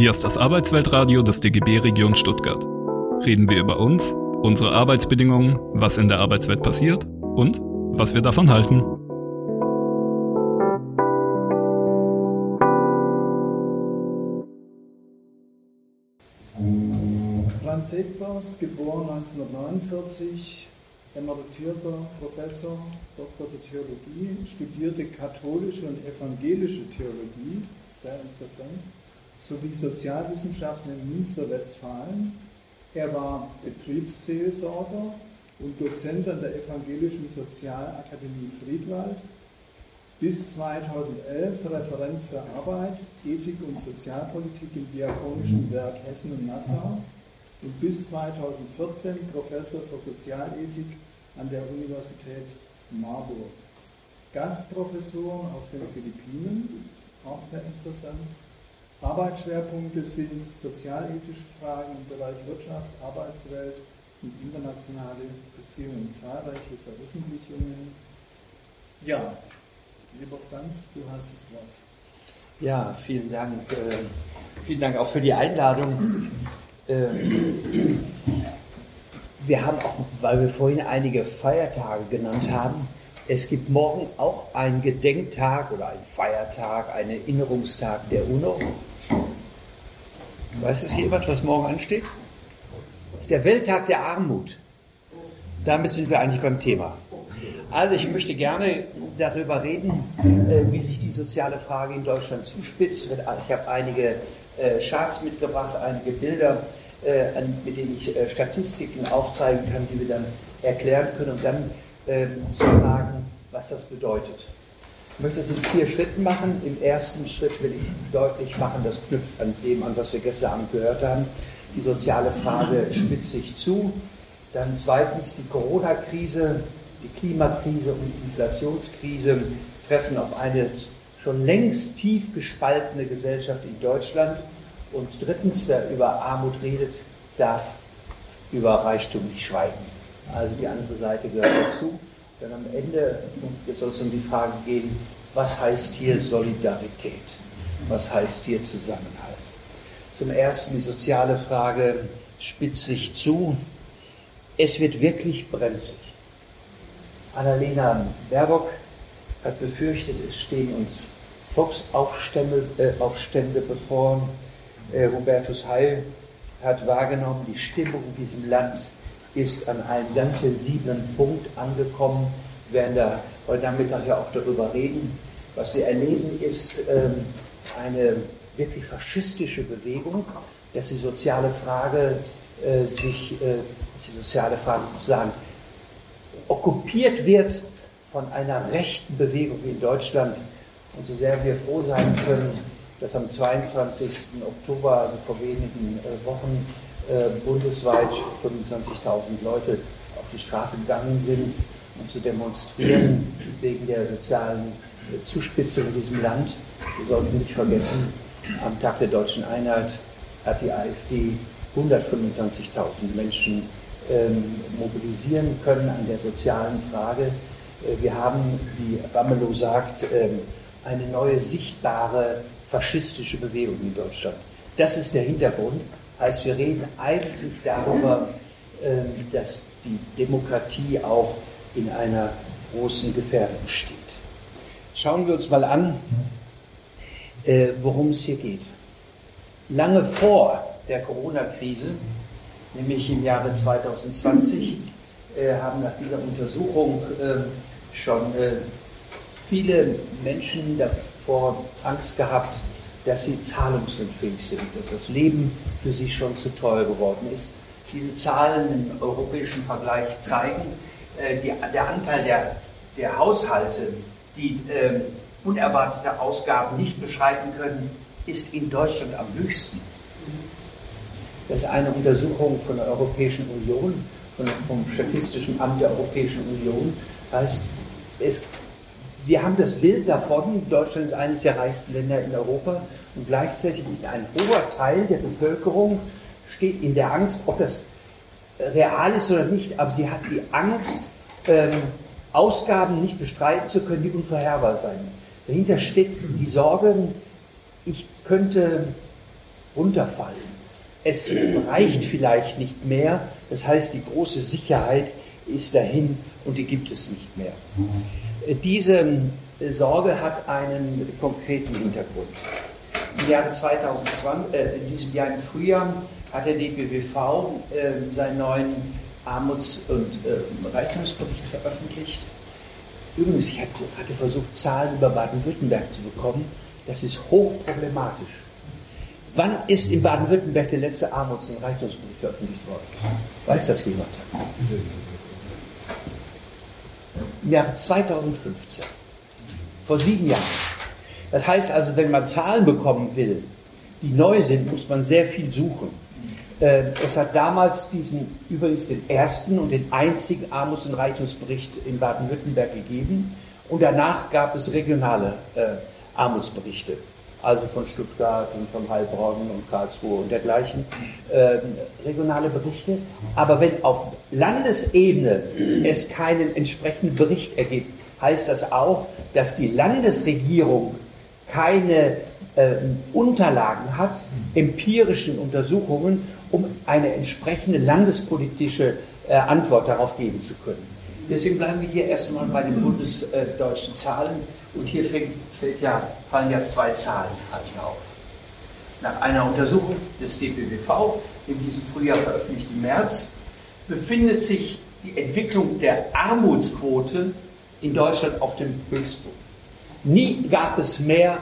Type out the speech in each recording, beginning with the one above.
Hier ist das Arbeitsweltradio des DGB Region Stuttgart. Reden wir über uns, unsere Arbeitsbedingungen, was in der Arbeitswelt passiert und was wir davon halten. Franz Segbers, geboren 1949, emeritierter Professor, Doktor der Theologie, studierte katholische und evangelische Theologie, sehr interessant, sowie Sozialwissenschaften in Münster, Westfalen. Er war Betriebsseelsorger und Dozent an der Evangelischen Sozialakademie Friedwald, bis 2011 Referent für Arbeit, Ethik und Sozialpolitik im Diakonischen Werk Hessen und Nassau und bis 2014 Professor für Sozialethik an der Universität Marburg. Gastprofessoren auf den Philippinen, auch sehr interessant. Arbeitsschwerpunkte sind sozialethische Fragen im Bereich Wirtschaft, Arbeitswelt und internationale Beziehungen, zahlreiche Veröffentlichungen. Ja, lieber Franz, du hast das Wort. Ja, vielen Dank. Äh, vielen Dank auch für die Einladung. Äh, wir haben auch, weil wir vorhin einige Feiertage genannt haben, es gibt morgen auch einen Gedenktag oder einen Feiertag, einen Erinnerungstag der UNO. Weiß es jemand, was morgen ansteht? Das ist der Welttag der Armut. Damit sind wir eigentlich beim Thema. Also ich möchte gerne darüber reden, äh, wie sich die soziale Frage in Deutschland zuspitzt. Ich habe einige äh, Charts mitgebracht, einige Bilder, äh, mit denen ich Statistiken aufzeigen kann, die wir dann erklären können und dann zu fragen, was das bedeutet. Ich möchte das in vier Schritten machen. Im ersten Schritt will ich deutlich machen, das knüpft an dem an, was wir gestern Abend gehört haben. Die soziale Frage spitzt sich zu. Dann zweitens die Corona-Krise, die Klimakrise und die Inflationskrise treffen auf eine schon längst tief gespaltene Gesellschaft in Deutschland. Und drittens, wer über Armut redet, darf über Reichtum nicht schweigen. Also die andere Seite gehört dazu. Denn am Ende soll es um die Frage gehen, was heißt hier Solidarität? Was heißt hier Zusammenhalt? Zum Ersten die soziale Frage spitzt sich zu. Es wird wirklich brenzlig. Annalena Baerbock hat befürchtet, es stehen uns Volksaufstände äh, Aufstände bevor. Äh, Hubertus Heil hat wahrgenommen, die Stimmung in diesem Land ist an einem ganz sensiblen Punkt angekommen. Wir werden da heute Nachmittag ja auch darüber reden. Was wir erleben, ist ähm, eine wirklich faschistische Bewegung, dass die soziale Frage äh, sich, äh, dass die soziale Frage sozusagen okkupiert wird von einer rechten Bewegung in Deutschland. Und so sehr wir froh sein können, dass am 22. Oktober, also vor wenigen äh, Wochen, äh, bundesweit 25.000 Leute auf die Straße gegangen sind, um zu demonstrieren wegen der sozialen äh, Zuspitzung in diesem Land. Wir sollten nicht vergessen, am Tag der deutschen Einheit hat die AfD 125.000 Menschen ähm, mobilisieren können an der sozialen Frage. Äh, wir haben, wie Ramelow sagt, ähm, eine neue sichtbare faschistische Bewegung in Deutschland. Das ist der Hintergrund. Heißt, wir reden eigentlich darüber, ähm, dass die Demokratie auch in einer großen Gefährdung steht. Schauen wir uns mal an, äh, worum es hier geht. Lange vor der Corona-Krise, nämlich im Jahre 2020, äh, haben nach dieser Untersuchung äh, schon viele Menschen davor Angst gehabt, dass sie zahlungsunfähig sind, dass das Leben für sie schon zu teuer geworden ist. Diese Zahlen im europäischen Vergleich zeigen, äh, die, der Anteil der, der Haushalte, die äh, unerwartete Ausgaben nicht beschreiten können, ist in Deutschland am höchsten. Das ist eine Untersuchung von der Europäischen Union, von, vom Statistischen Amt der Europäischen Union. Heißt, es wir haben das Bild davon, Deutschland ist eines der reichsten Länder in Europa und gleichzeitig ein hoher Teil der Bevölkerung steht in der Angst, ob das real ist oder nicht, aber sie hat die Angst, ähm, Ausgaben nicht bestreiten zu können, die unvorherbar sein. Dahinter steht die Sorge, ich könnte runterfallen. Es reicht vielleicht nicht mehr, das heißt, die große Sicherheit ist dahin und die gibt es nicht mehr. Diese Sorge hat einen konkreten Hintergrund. Im Jahre 2020, äh, in diesem Jahr im Frühjahr, hat der DBWV äh, seinen neuen Armuts- und äh, Reichtumsbericht veröffentlicht. Übrigens, ich hatte versucht, Zahlen über Baden-Württemberg zu bekommen. Das ist hochproblematisch. Wann ist in Baden-Württemberg der letzte Armuts- und Reichtumsbericht veröffentlicht worden? Weiß das jemand? Im Jahre 2015. Vor sieben Jahren. Das heißt also, wenn man Zahlen bekommen will, die neu sind, muss man sehr viel suchen. Äh, es hat damals diesen, übrigens den ersten und den einzigen Armuts- und Reichtumsbericht in Baden-Württemberg gegeben. Und danach gab es regionale äh, Armutsberichte, also von Stuttgart und von Heilbronn und Karlsruhe und dergleichen, äh, regionale Berichte. Aber wenn auf Landesebene es keinen entsprechenden Bericht ergibt, heißt das auch, dass die Landesregierung keine äh, Unterlagen hat, empirischen Untersuchungen, um eine entsprechende landespolitische äh, Antwort darauf geben zu können. Deswegen bleiben wir hier erstmal bei den bundesdeutschen Zahlen und hier fängt, fällt ja, fallen ja zwei Zahlen auf. Nach einer Untersuchung des DPWV in diesem Frühjahr veröffentlicht im März befindet sich die Entwicklung der Armutsquote in Deutschland auf dem Höchstpunkt. Nie gab es mehr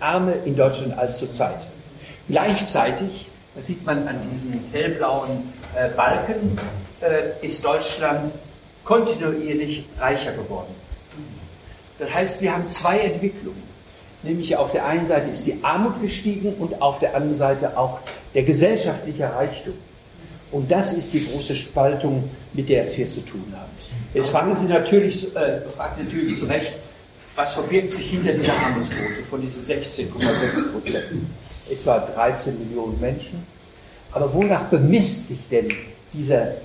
Arme in Deutschland als zurzeit. Gleichzeitig, das sieht man an diesen hellblauen äh, Balken, äh, ist Deutschland kontinuierlich reicher geworden. Das heißt, wir haben zwei Entwicklungen. Nämlich auf der einen Seite ist die Armut gestiegen und auf der anderen Seite auch der gesellschaftliche Reichtum. Und das ist die große Spaltung, mit der es hier zu tun haben. Jetzt fragen Sie natürlich, äh, fragt natürlich zu Recht, was verbirgt sich hinter dieser Armutsquote von diesen 16,6 Prozent? Etwa 13 Millionen Menschen. Aber wonach bemisst sich denn diese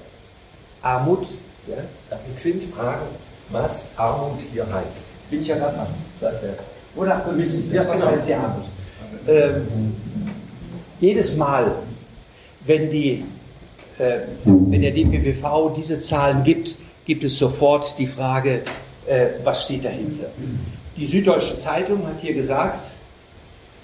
Armut? Ja? Darf ich Quint fragen, was Armut hier heißt? Bin ich ja gerade dran, sagt er. Wonach bemisst sich ja, was heißt die Armut? Ähm, jedes Mal, wenn, die, äh, wenn der DPWV diese Zahlen gibt, gibt es sofort die Frage, äh, was steht dahinter. Die Süddeutsche Zeitung hat hier gesagt,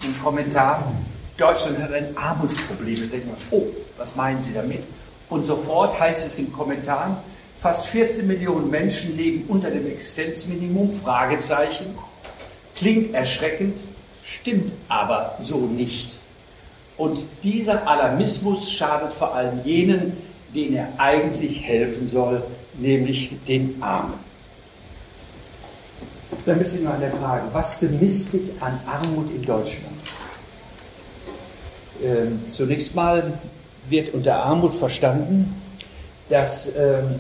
im Kommentar, Deutschland hat ein Armutsproblem. Da denkt man, oh, was meinen Sie damit? Und sofort heißt es im Kommentar, fast 14 Millionen Menschen leben unter dem Existenzminimum, Fragezeichen. Klingt erschreckend, stimmt aber so nicht. Und dieser Alarmismus schadet vor allem jenen, denen er eigentlich helfen soll, nämlich den Armen. Dann bist du mal an der Frage, was bemisst sich an Armut in Deutschland? Ähm, zunächst mal wird unter Armut verstanden, dass ähm,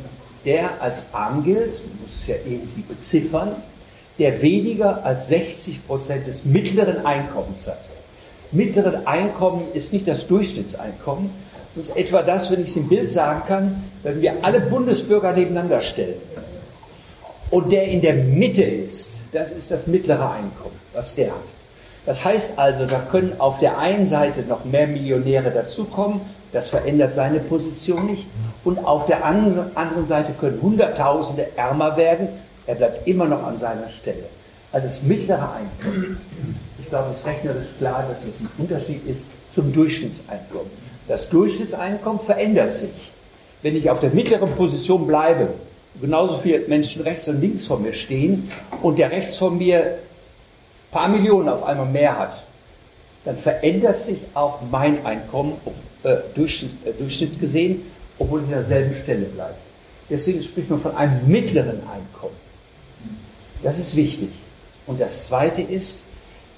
der als arm gilt, muss es ja irgendwie beziffern, der weniger als 60 Prozent des mittleren Einkommens hat. Mittleren Einkommen ist nicht das Durchschnittseinkommen, das ist etwa das, wenn ich es im Bild sagen kann, wenn wir alle Bundesbürger nebeneinander stellen und der in der Mitte ist, das ist das mittlere Einkommen, was der hat. Das heißt also, da können auf der einen Seite noch mehr Millionäre dazukommen, das verändert seine Position nicht, und auf der anderen Seite können Hunderttausende ärmer werden, er bleibt immer noch an seiner Stelle. Also das mittlere Einkommen. Ich glaube, es ist rechnerisch klar, dass es ein Unterschied ist zum Durchschnittseinkommen. Das Durchschnittseinkommen verändert sich. Wenn ich auf der mittleren Position bleibe, genauso viele Menschen rechts und links von mir stehen und der rechts von mir paar Millionen auf einmal mehr hat, dann verändert sich auch mein Einkommen auf äh, Durchschnitt, äh, Durchschnitt gesehen, obwohl ich an derselben Stelle bleibe. Deswegen spricht man von einem mittleren Einkommen. Das ist wichtig. Und das Zweite ist,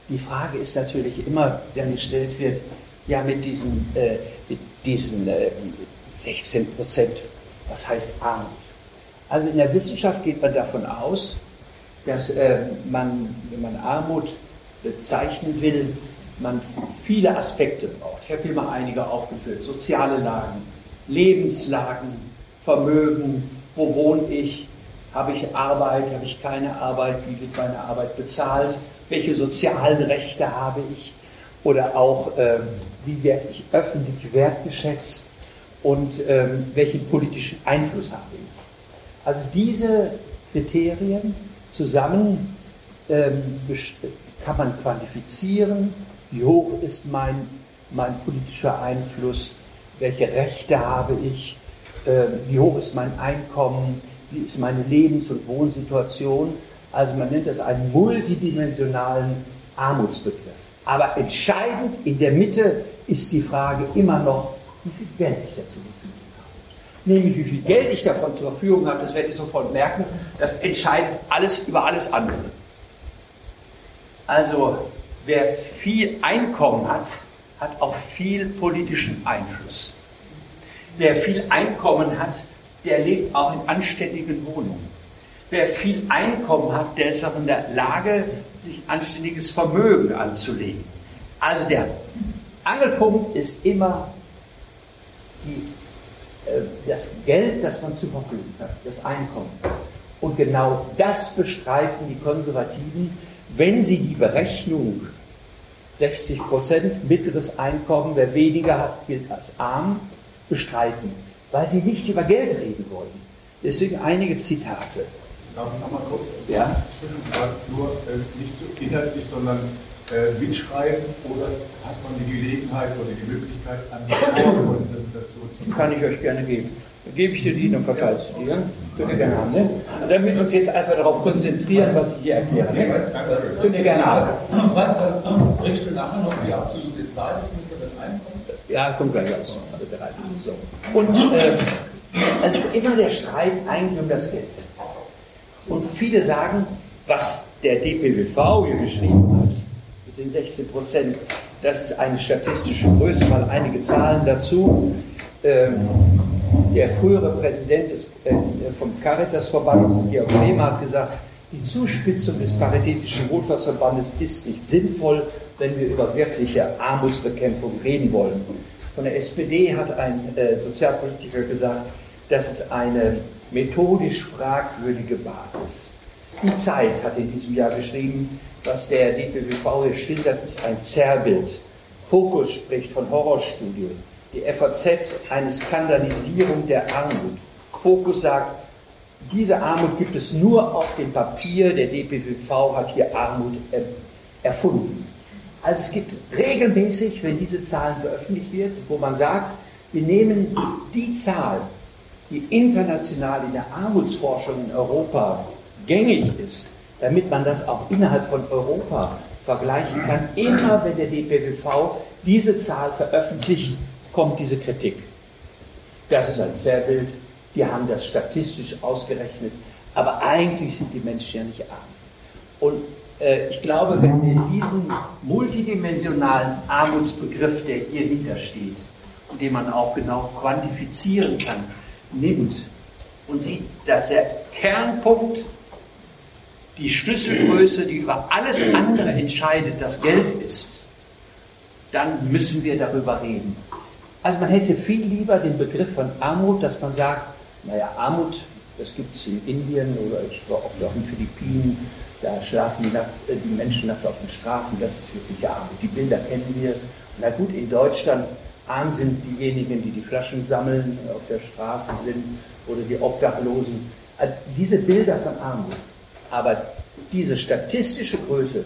die Frage ist natürlich immer, dann gestellt wird, ja mit diesen, äh, mit diesen äh, 16 Prozent, was heißt Armut? Also in der Wissenschaft geht man davon aus, dass äh, man, wenn man Armut bezeichnen will, man viele Aspekte braucht. Ich habe hier mal einige aufgeführt. Soziale Lagen, Lebenslagen, Vermögen, wo wohne ich, habe ich Arbeit, habe ich keine Arbeit, wie wird meine Arbeit bezahlt, welche sozialen Rechte habe ich oder auch, äh, wie werde ich öffentlich wertgeschätzt und ähm, welchen politischen Einfluss habe ich. Also diese Kriterien zusammen ähm, kann man quantifizieren, wie hoch ist mein, mein politischer Einfluss, welche Rechte habe ich, äh, wie hoch ist mein Einkommen, wie ist meine Lebens- und Wohnsituation. Also man nennt das einen multidimensionalen Armutsbegriff. Aber entscheidend in der Mitte ist die Frage immer noch, wie viel Geld ich dazu habe. Nämlich wie viel Geld ich davon zur Verfügung habe, das werde ich sofort merken, das entscheidet alles über alles andere. Also wer viel Einkommen hat, hat auch viel politischen Einfluss. Wer viel Einkommen hat, der lebt auch in anständigen Wohnungen. Wer viel Einkommen hat, der ist auch in der Lage, sich anständiges Vermögen anzulegen. Also der Angelpunkt ist immer die, das Geld, das man zur Verfügung hat, das Einkommen. Und genau das bestreiten die Konservativen, wenn sie die Berechnung 60 Prozent mittleres Einkommen, wer weniger hat, gilt als arm, bestreiten, weil sie nicht über Geld reden wollen. Deswegen einige Zitate. Darf ich nochmal kurz ja? Zwischenfrage, nur äh, nicht so inhaltlich, sondern äh, mitschreiben oder hat man die Gelegenheit oder die Möglichkeit, an die dazu zu Kann ich euch gerne geben. Dann gebe ich dir die, dann verteilst du die. Ja? Könnt ihr gerne haben. Ne? Und damit wir uns jetzt einfach darauf konzentrieren, was ich hier erkläre. Ne? Könnt ihr gerne haben. Franz, bringst du nachher noch die absolute Zahl des mittleren Einkommens? Ja, kommt gleich alles. So. Und äh, also immer der Streit eigentlich um das Geld. Und viele sagen, was der DPWV hier geschrieben hat, mit den 16 Prozent, das ist eine statistische Größe, mal einige Zahlen dazu. Ähm, der frühere Präsident des, äh, vom Caritas-Verband, Georg Lehmer, hat gesagt, die Zuspitzung des Paritätischen Wohlfahrtsverbandes ist nicht sinnvoll, wenn wir über wirkliche Armutsbekämpfung reden wollen. Von der SPD hat ein äh, Sozialpolitiker gesagt, das ist eine methodisch fragwürdige Basis. Die Zeit hat in diesem Jahr geschrieben, was der DPWV hier schildert, ist ein Zerrbild. Fokus spricht von Horrorstudie. Die FAZ eine Skandalisierung der Armut. Fokus sagt, diese Armut gibt es nur auf dem Papier. Der DPWV hat hier Armut erfunden. Also es gibt regelmäßig, wenn diese Zahlen veröffentlicht wird, wo man sagt, wir nehmen die Zahl, die international in der Armutsforschung in Europa gängig ist, damit man das auch innerhalb von Europa vergleichen kann. Immer wenn der DPWV diese Zahl veröffentlicht, kommt diese Kritik. Das ist ein Zerrbild, die haben das statistisch ausgerechnet, aber eigentlich sind die Menschen ja nicht arm. Und äh, ich glaube, wenn wir diesen multidimensionalen Armutsbegriff, der hier niedersteht, den man auch genau quantifizieren kann, nimmt und sieht, dass der Kernpunkt, die Schlüsselgröße, die über alles andere entscheidet, das Geld ist, dann müssen wir darüber reden. Also man hätte viel lieber den Begriff von Armut, dass man sagt, naja, Armut, das gibt es in Indien oder ich war oft auf den Philippinen, da schlafen die, nachts, äh, die Menschen nachts auf den Straßen, das ist wirklich Armut. Die Bilder kennen wir. Na gut, in Deutschland Arm sind diejenigen, die die Flaschen sammeln, auf der Straße sind oder die Obdachlosen. Also diese Bilder von Armut. Aber diese statistische Größe,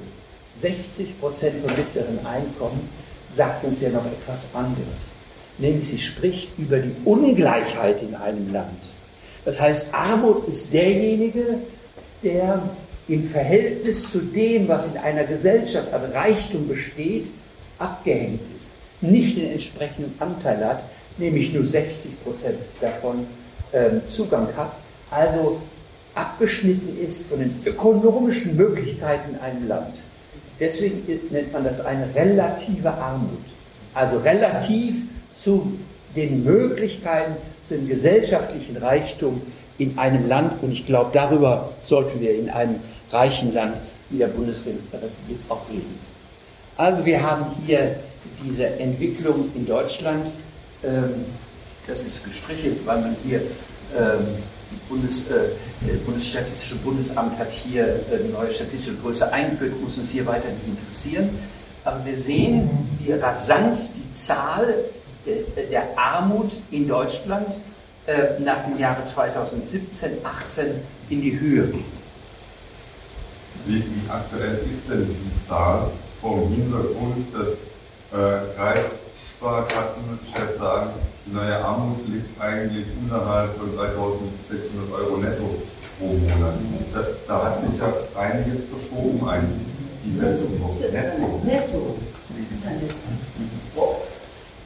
60 Prozent vom mittleren Einkommen, sagt uns ja noch etwas anderes. Nämlich sie spricht über die Ungleichheit in einem Land. Das heißt, Armut ist derjenige, der im Verhältnis zu dem, was in einer Gesellschaft an Reichtum besteht, abgehängt ist nicht den entsprechenden Anteil hat, nämlich nur 60 Prozent davon ähm, Zugang hat, also abgeschnitten ist von den ökonomischen Möglichkeiten in einem Land. Deswegen nennt man das eine relative Armut. Also relativ zu den Möglichkeiten, zu dem gesellschaftlichen Reichtum in einem Land. Und ich glaube, darüber sollten wir in einem reichen Land wie der Bundesrepublik auch reden. Also wir haben hier diese Entwicklung in Deutschland, ähm, das ist gestrichelt, weil man hier ähm, Bundes, äh, Bundesstatistische Bundesamt hat hier eine neue statistische Größe eingeführt, muss uns hier weiter interessieren. Aber wir sehen, wie rasant die Zahl der Armut in Deutschland äh, nach dem Jahre 2017, 18 in die Höhe geht. Wie, aktuell ist denn die Zahl vom Hintergrund, dass äh, Kreissparkassenchefs sagen, die neue Armut liegt eigentlich unterhalb von 3600 Euro netto pro Monat. Da, da hat sich ja einiges verschoben eigentlich. Die letzten Wochen. Netto. Netto.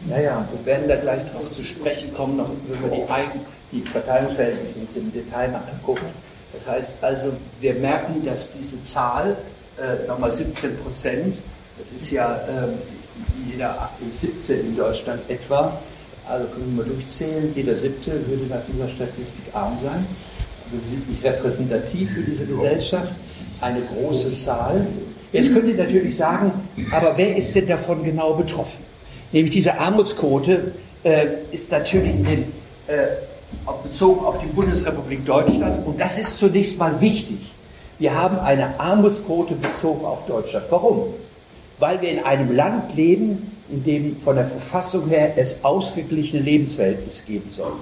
Ja, ja, wir werden da gleich darauf zu sprechen kommen, noch, wenn wir die, Eigen, die Verteilungsverhältnisse uns im Detail mal angucken. Das heißt also, wir merken, dass diese Zahl, äh, sagen wir mal 17 Prozent, das ist ja äh, jeder siebte in Deutschland etwa, also können wir mal durchzählen, jeder siebte würde nach dieser Statistik arm sein. Also wir sind nicht repräsentativ für diese Gesellschaft, eine große Zahl. Jetzt könnt ihr natürlich sagen, aber wer ist denn davon genau betroffen? Nämlich diese Armutsquote äh, ist natürlich in den, äh, bezogen auf die Bundesrepublik Deutschland und das ist zunächst mal wichtig. Wir haben eine Armutsquote bezogen auf Deutschland. Warum? Weil wir in einem Land leben, in dem von der Verfassung her es ausgeglichene Lebensverhältnisse geben soll.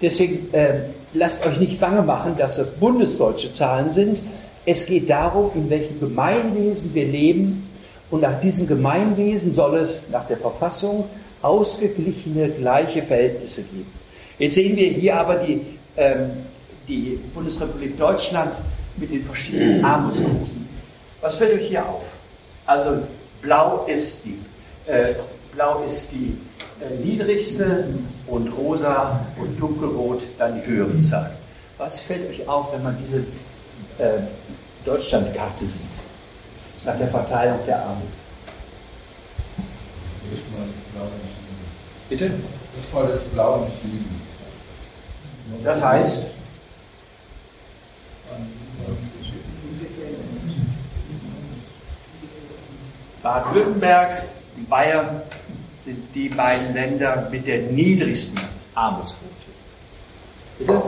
Deswegen äh, lasst euch nicht bange machen, dass das bundesdeutsche Zahlen sind. Es geht darum, in welchem Gemeinwesen wir leben und nach diesem Gemeinwesen soll es nach der Verfassung ausgeglichene, gleiche Verhältnisse geben. Jetzt sehen wir hier aber die, ähm, die Bundesrepublik Deutschland mit den verschiedenen Armutsquoten. Was fällt euch hier auf? Also blau ist die, äh, blau ist die äh, niedrigste und rosa und dunkelrot dann die höhere Zahl. Was fällt euch auf, wenn man diese äh, Deutschlandkarte sieht? nach der Verteilung der Armut. Bitte? Das war das Blau im Süden. Das heißt, Baden-Württemberg und Bayern sind die beiden Länder mit der niedrigsten Armutsquote. Bitte? Ja,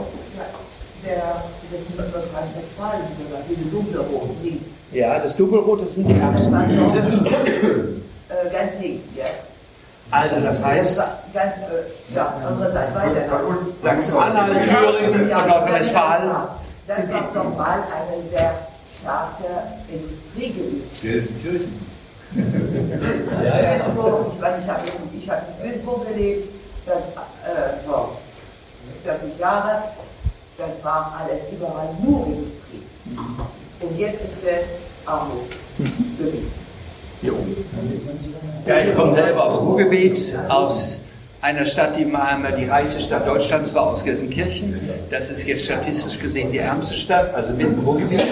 der, das ist Nordrhein-Westfalen, diese dunkle Rot links. Ja, das Dunkelrote sind die Gebiete. Äh, ganz links, ja. Also das heißt, ganz, äh, ja, andere Seite weiter. Sachsen-Anhalt, Thüringen und Nordrhein-Westfalen. Das war doch mal eine sehr starke Industriegebiet. Gelsenkirchen. Ja, ja. Duisburg, ich weiß, ich habe ich hab in Duisburg gelebt, das äh, vor 40 Jahre, das war alles überall nur Industrie. Und jetzt ist der Armut Gebiet. Ja, ich komme selber aus Ruhrgebiet, aus einer Stadt, die mal einmal die reichste Stadt Deutschlands war, aus Gelsenkirchen. Das ist jetzt statistisch gesehen die ärmste Stadt, also mit dem Ruhrgebiet.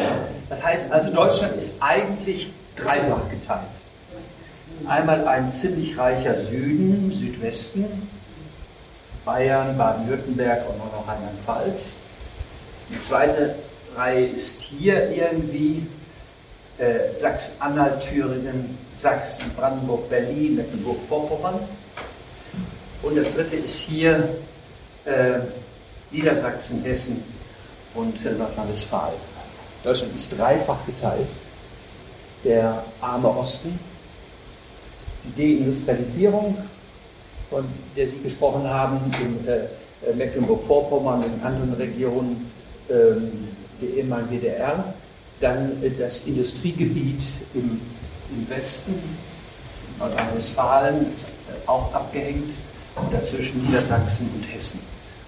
Das heißt also, Deutschland ist eigentlich dreifach geteilt. Einmal ein ziemlich reicher Süden, Südwesten, Bayern, Baden-Württemberg und noch Rheinland-Pfalz. Die zweite Reihe ist hier irgendwie äh, Sachsen-Anhalt, Thüringen, Sachsen, Brandenburg, Berlin, Mecklenburg-Vorpommern. Und das dritte ist hier äh, Niedersachsen, Hessen und äh, Nordrhein-Westfalen. Deutschland ist dreifach geteilt. Der arme Osten, Deindustrialisierung, von der Sie gesprochen haben, in äh, Mecklenburg-Vorpommern und in anderen Regionen, ähm, der ehemaligen DDR, dann äh, das Industriegebiet im, im Westen, Nordrhein-Westfalen, äh, auch abgehängt, und dazwischen Niedersachsen und Hessen.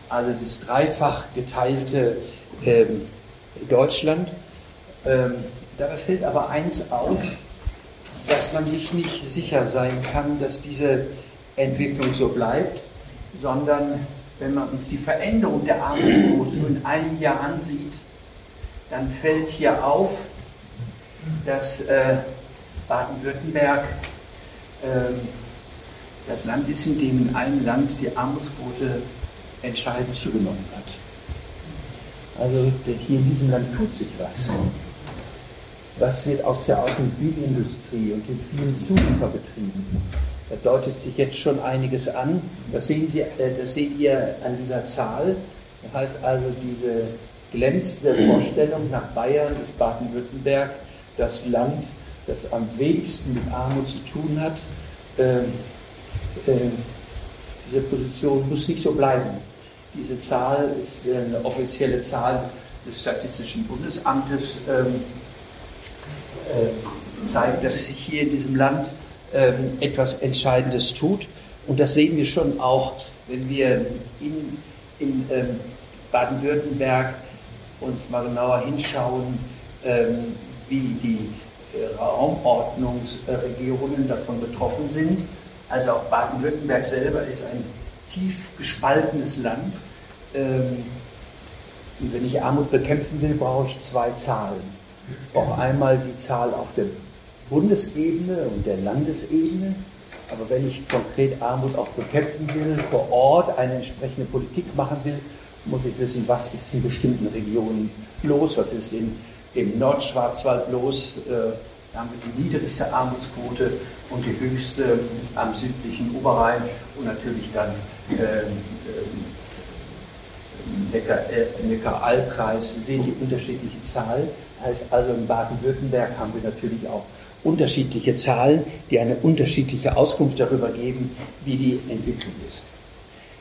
Also das dreifach geteilte ähm, Deutschland. Ähm, dabei fällt aber eins auf, dass man sich nicht sicher sein kann, dass diese Entwicklung so bleibt, sondern wenn man uns die Veränderung der Armutsquote in einem Jahr ansieht, dann fällt hier auf, dass äh, Baden-Württemberg äh, das Land ist, in dem in einem Land die Armutsquote entscheidend zugenommen hat. Also hier in diesem Land tut sich was. Was wird aus der Automobilindustrie und den vielen Zulieferbetrieben? Da deutet sich jetzt schon einiges an. Das, sehen Sie, äh, das seht ihr an dieser Zahl. Das heißt also, diese glänzende Vorstellung nach Bayern ist Baden-Württemberg das Land, das am wenigsten mit Armut zu tun hat, ähm, äh, diese Position muss nicht so bleiben. Diese Zahl ist eine offizielle Zahl des Statistischen Bundesamtes, ähm, äh, zeigt, dass sich hier in diesem Land ähm, etwas Entscheidendes tut. Und das sehen wir schon auch, wenn wir in, in ähm, Baden-Württemberg uns mal genauer hinschauen, ähm, wie die äh, Raumordnungsregionen davon betroffen sind. Also auch Baden-Württemberg selber ist ein tief gespaltenes Land. Und wenn ich Armut bekämpfen will, brauche ich zwei Zahlen. Auch einmal die Zahl auf der Bundesebene und der Landesebene. Aber wenn ich konkret Armut auch bekämpfen will, vor Ort eine entsprechende Politik machen will, muss ich wissen, was ist in bestimmten Regionen los, was ist in, im Nordschwarzwald los. Äh, da haben wir die niedrigste Armutsquote und die höchste am südlichen Oberrhein und natürlich dann ähm, ähm, Neckar-Alb-Kreis sehen die unterschiedliche Zahl. Heißt also in Baden-Württemberg haben wir natürlich auch unterschiedliche Zahlen, die eine unterschiedliche Auskunft darüber geben, wie die Entwicklung ist.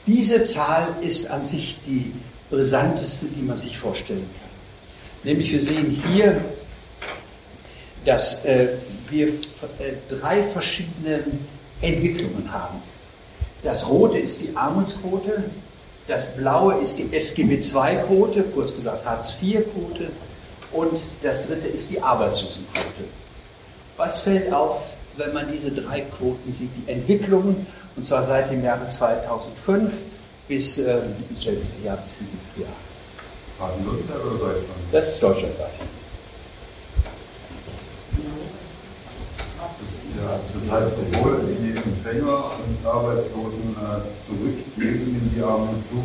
Diese Zahl ist an sich die brisanteste, die man sich vorstellen kann. Nämlich wir sehen hier, dass äh, wir äh, drei verschiedene Entwicklungen haben. Das rote ist die Armutsquote, das blaue ist die SGB II-Quote, kurz gesagt Hartz-IV-Quote und das dritte ist die Arbeitslosenquote. Was fällt auf, wenn man diese drei Quoten sieht? Die Entwicklungen, und zwar seit dem Jahre 2005 bis äh, ins letzte Jahr, bis dieses Jahr. Baden-Württemberg oder Deutschland? Das ist deutschlandweit. Ja, das heißt, obwohl die Empfänger und Arbeitslosen äh, zurückgehen in die Armut zu,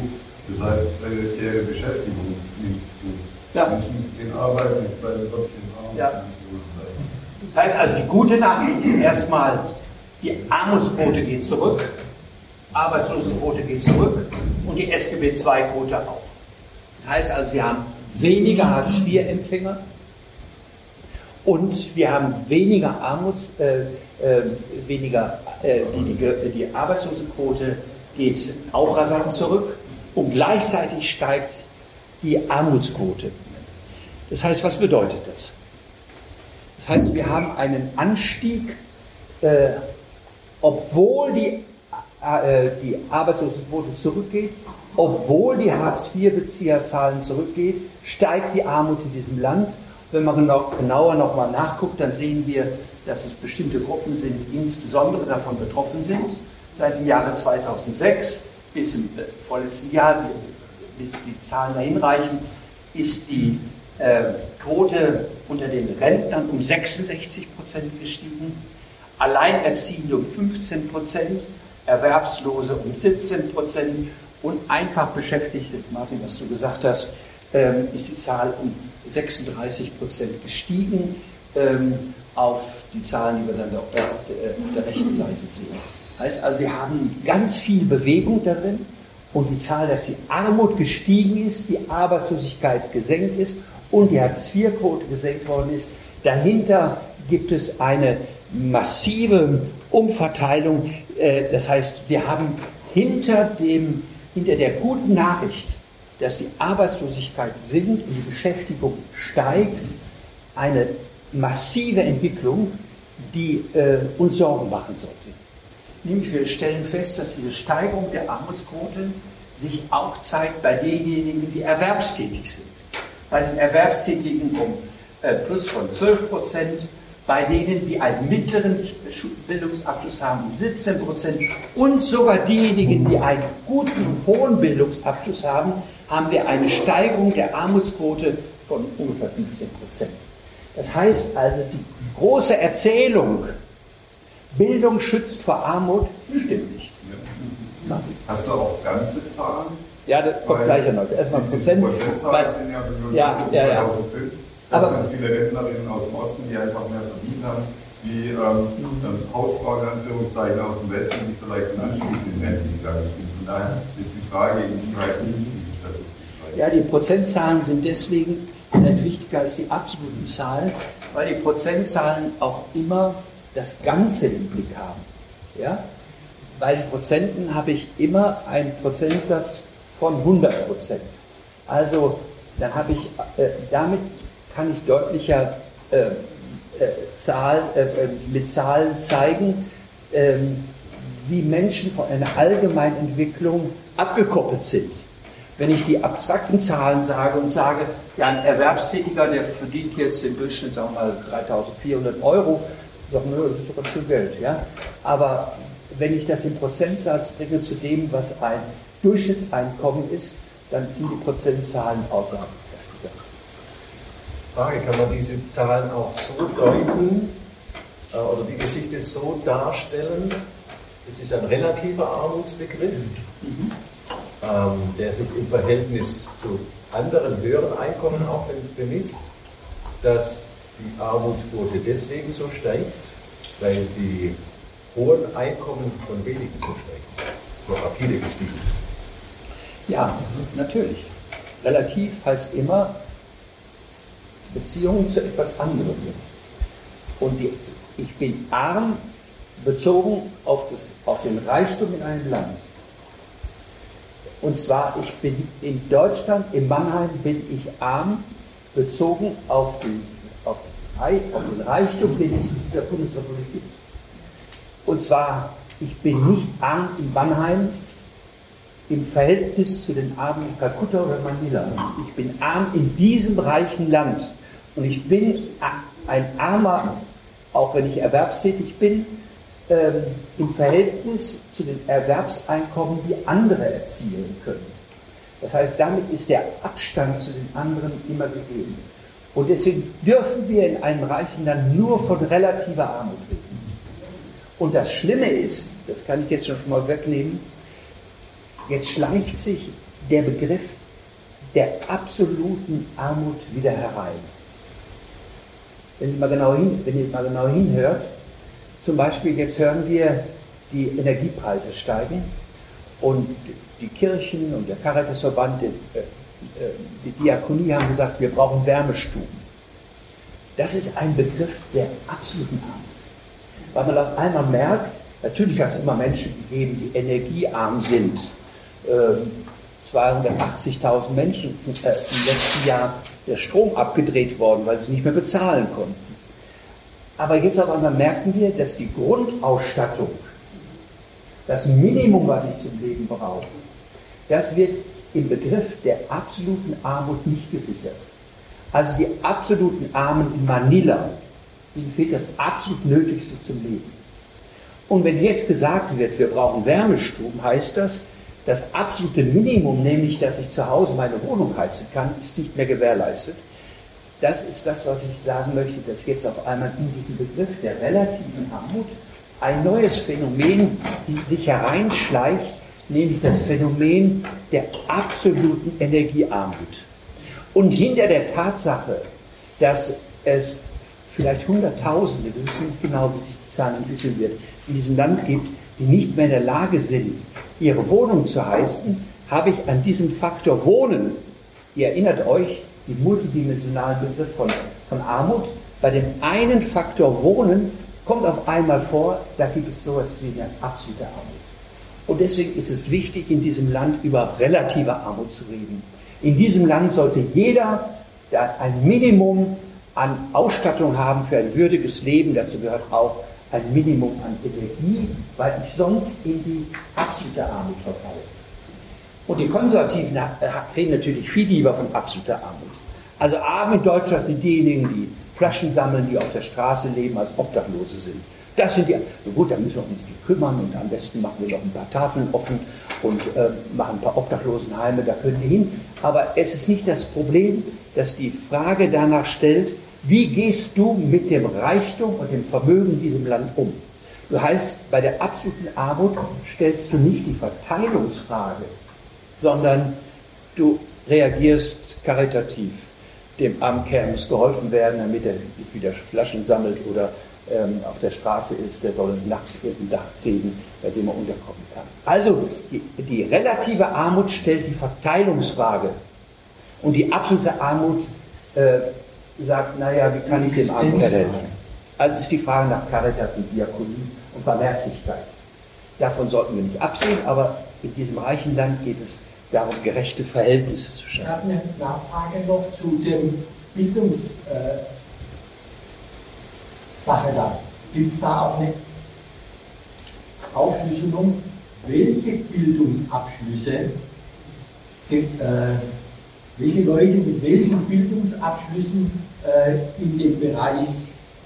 das heißt, äh, ihre Beschäftigung nimmt zu. Ja. Menschen gehen arbeiten, bleiben trotzdem arm. Ja. Das heißt also, die gute Nachricht ist erstmal, die Armutsquote geht zurück, Arbeitslosenquote geht zurück und die SGB II-Quote auch. Das heißt also, wir haben weniger Hartz-IV-Empfänger und wir haben weniger Armut, äh, äh, weniger, äh, die, die Arbeitslosenquote geht auch rasant zurück und gleichzeitig steigt die Armutsquote. Das heißt, was bedeutet das? Das heißt, wir haben einen Anstieg, äh, obwohl die, äh, die Arbeitslosenquote zurückgeht, obwohl die Hartz-IV-Bezieherzahlen zurückgeht, steigt die Armut in diesem Land. Wenn man genau, genauer nochmal nachguckt, dann sehen wir, dass es bestimmte Gruppen sind, die insbesondere davon betroffen sind. Seit dem Jahre 2006 bis im äh, vorletzten Jahr, bis die Zahlen dahin reichen, ist die äh, Quote unter den Rentnern um 66 Prozent gestiegen, Alleinerziehende um 15 Prozent, Erwerbslose um 17 Prozent und einfach Beschäftigte, Martin, was du gesagt hast, ähm, ist die Zahl um 36 Prozent gestiegen ähm, auf die Zahlen, die wir dann auf der, auf der rechten Seite sehen. Heißt also, wir haben ganz viel Bewegung darin und die Zahl, dass die Armut gestiegen ist, die Arbeitslosigkeit gesenkt ist und die Hartz-IV-Quote gesenkt worden ist. Dahinter gibt es eine massive Umverteilung. Äh, das heißt, wir haben hinter, dem, hinter der guten Nachricht, dass die Arbeitslosigkeit sinkt und die Beschäftigung steigt, eine massive Entwicklung, die äh, uns Sorgen machen sollte. Nämlich wir stellen fest, dass diese Steigerung der Armutsquote sich auch zeigt bei denjenigen, die erwerbstätig sind. Bei den Erwerbstätigen um äh, plus von 12 Prozent, bei denen, die einen mittleren Bildungsabschluss haben, um 17 Prozent und sogar diejenigen, die einen guten, hohen Bildungsabschluss haben, haben wir eine Steigerung der Armutsquote von ungefähr 15 Prozent. Das heißt also, die große Erzählung, Bildung schützt vor Armut, stimmt nicht. Hast du auch ganze Zahlen? Ja, das kommt gleich noch. Erstmal Prozent. Prozentzahlen sind ja, ja, ja, ja. 2005. Aber- ganz viele Rentnerinnen aus dem Osten, die einfach mehr verdient haben, wie ähm, ähm, Hausfrauen in Anführungszeichen aus dem Westen, die vielleicht in Rente gegangen sind. Von daher ist die Frage inwieweit nicht diese Statistik. Ja, die Prozentzahlen sind deswegen vielleicht wichtiger als die absoluten Zahlen, weil die Prozentzahlen auch immer das Ganze im Blick haben. Ja? Bei den Prozenten habe ich immer einen Prozentsatz von 100 Prozent. Also dann habe ich, äh, damit kann ich deutlicher äh, äh, Zahl, äh, äh, mit Zahlen zeigen, ähm, wie Menschen von einer allgemeinen Entwicklung abgekoppelt sind. Wenn ich die abstrakten Zahlen sage und sage, ja, ein Erwerbstätiger, der verdient jetzt im Durchschnitt, sagen wir mal, 3400 Euro, sagen wir, das ist doch ganz schön Geld, ja. Aber wenn ich das im Prozentsatz bringe zu dem, was ein Durchschnittseinkommen ist, dann sind die Prozentzahlen aussagekräftiger. Frage, kann man diese Zahlen auch so deuten äh, oder die Geschichte so darstellen? Es ist ein relativer Armutsbegriff, mhm. ähm, der sich im Verhältnis zu anderen höheren Einkommen auch bemisst, dass die Armutsquote deswegen so steigt, weil die hohen Einkommen von wenigen so steigen, so rapide gestiegen. Ja, natürlich. Relativ heißt immer Beziehungen zu etwas anderem. Und die, ich bin arm bezogen auf, das, auf den Reichtum in einem Land. Und zwar, ich bin in Deutschland, in Mannheim bin ich arm bezogen auf den, auf den Reichtum, den es in dieser Bundesrepublik gibt. Und zwar, ich bin nicht arm in Mannheim im Verhältnis zu den Armen in Kalkutta oder Manila. Ich bin arm in diesem reichen Land. Und ich bin ein Armer, auch wenn ich erwerbstätig bin, ähm, im Verhältnis zu den Erwerbseinkommen, die andere erzielen können. Das heißt, damit ist der Abstand zu den anderen immer gegeben. Und deswegen dürfen wir in einem reichen Land nur von relativer Armut reden. Und das Schlimme ist, das kann ich jetzt schon mal wegnehmen, jetzt schleicht sich der Begriff der absoluten Armut wieder herein. Wenn, Sie mal genau hin, wenn ihr mal genau hinhört, zum Beispiel jetzt hören wir, die Energiepreise steigen und die Kirchen und der Caritasverband, die, äh, die Diakonie haben gesagt, wir brauchen Wärmestuben. Das ist ein Begriff der absoluten Armut weil man auf einmal merkt, natürlich hat es immer Menschen gegeben, die energiearm sind. 280.000 ähm, Menschen sind äh, im letzten Jahr der Strom abgedreht worden, weil sie nicht mehr bezahlen konnten. Aber jetzt auf einmal merken wir, dass die Grundausstattung, das Minimum, was ich zum Leben brauche, das wird im Begriff der absoluten Armut nicht gesichert. Also die absoluten Armen in Manila, Ihnen fehlt das absolut Nötigste zum Leben. Und wenn jetzt gesagt wird, wir brauchen Wärmestrom, heißt das, das absolute Minimum, nämlich dass ich zu Hause meine Wohnung heizen kann, ist nicht mehr gewährleistet. Das ist das, was ich sagen möchte, dass jetzt auf einmal in diesem Begriff der relativen Armut ein neues Phänomen sich hereinschleicht, nämlich das Phänomen der absoluten Energiearmut. Und hinter der Tatsache, dass es vielleicht Hunderttausende, wir wissen nicht genau, wie sich die Zahl entwickeln wird, in diesem Land gibt, die nicht mehr in der Lage sind, ihre Wohnung zu heizen, habe ich an diesem Faktor Wohnen, ihr erinnert euch, den multidimensionalen Begriff von, von Armut, bei dem einen Faktor Wohnen kommt auf einmal vor, da gibt es sowas wie eine absolute Armut. Und deswegen ist es wichtig, in diesem Land über relative Armut zu reden. In diesem Land sollte jeder ein Minimum an Ausstattung haben für ein würdiges Leben. Dazu gehört auch ein Minimum an Energie, weil ich sonst in die absolute Armut verfalle. Und die Konservativen reden natürlich viel lieber von absoluter Armut. Also arm in Deutschland sind diejenigen, die Flaschen sammeln, die auf der Straße leben, als Obdachlose sind. Das sind die. Na gut, da müssen wir uns die kümmern und am besten machen wir noch ein paar Tafeln offen und äh, machen ein paar Obdachlosenheime, da können die hin. Aber es ist nicht das Problem, dass die Frage danach stellt, wie gehst du mit dem Reichtum und dem Vermögen in diesem Land um? Du heißt, bei der absoluten Armut stellst du nicht die Verteilungsfrage, sondern du reagierst karitativ. Dem armen muss geholfen werden, damit er nicht wieder Flaschen sammelt oder ähm, auf der Straße ist, der soll nachts ein Dach kriegen, bei dem er unterkommen kann. Also die, die relative Armut stellt die Verteilungsfrage und die absolute Armut äh, sagt, naja, wie kann ich dem Armen helfen? Also es ist die Frage nach Caritas und Diakonie und Barmherzigkeit. Davon sollten wir nicht absehen, aber in diesem reichen Land geht es darum, gerechte Verhältnisse zu schaffen. Ich habe eine Nachfrage noch zu dem Bildungssache äh, da. Gibt es da auch eine Aufschlüsselung, welche Bildungsabschlüsse, äh, welche Leute mit welchen Bildungsabschlüssen äh, in den Bereich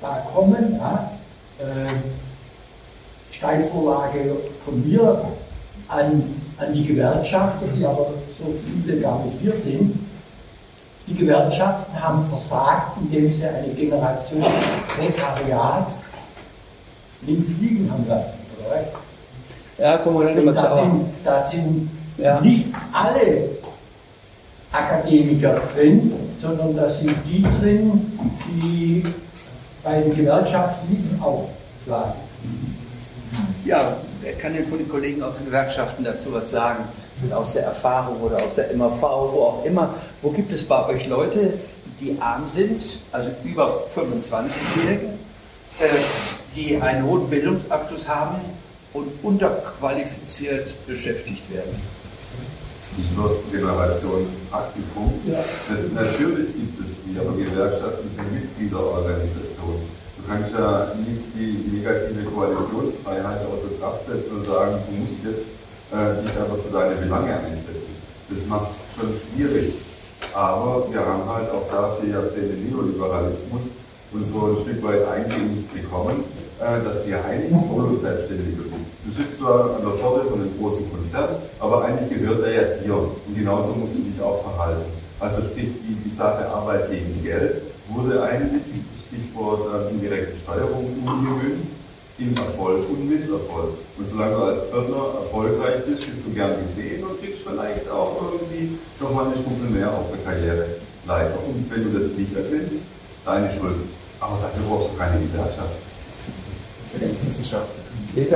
da kommen? Ja? Äh, Steilvorlage von mir an, an die Gewerkschaften, die aber so viele gar nicht hier sind. Die Gewerkschaften haben versagt, indem sie eine Generation Prekariats links liegen haben lassen, oder recht? Ja, kommen wir dann immer da sind, da sind ja. nicht alle Akademiker drin, sondern da sind die drin, die bei den Gewerkschaften nicht aufschlagen. Ja, wer kann denn von den Kollegen aus den Gewerkschaften dazu was sagen? Aus der Erfahrung oder aus der MAV, wo auch immer. Wo gibt es bei euch Leute, die arm sind, also über 25-Jährige, äh, die einen hohen Bildungsabschluss haben und unterqualifiziert beschäftigt werden? Generation Praktikum. Ja. Natürlich gibt es die, aber Gewerkschaften sind Mitgliederorganisationen. Du kannst ja nicht die negative Koalitionsfreiheit außer Kraft setzen und sagen, du musst jetzt äh, dich aber für deine Belange einsetzen. Das macht es schon schwierig. Aber wir haben halt auch da vier Jahrzehnte Neoliberalismus und so ein Stück weit eingehend bekommen, äh, dass wir eigentlich Solo-Selbstständige sind. Du sitzt zwar an der Pforte von einem großen Konzern, aber eigentlich gehört er ja dir. Und genauso musst du dich auch verhalten. Also sprich, die, die Sache Arbeit gegen Geld wurde eigentlich Stichwort äh, indirekte Steuerung umgemünzt in Erfolg und Misserfolg. Und solange du als Pförtner erfolgreich bist, bist du gern gesehen und kriegst vielleicht auch irgendwie nochmal eine Stufe mehr auf der Karriereleiter. Und wenn du das nicht erkennst, deine Schuld. Aber dafür brauchst du keine Gewerkschaft. Der ganze Wissenschaftsbetrieb,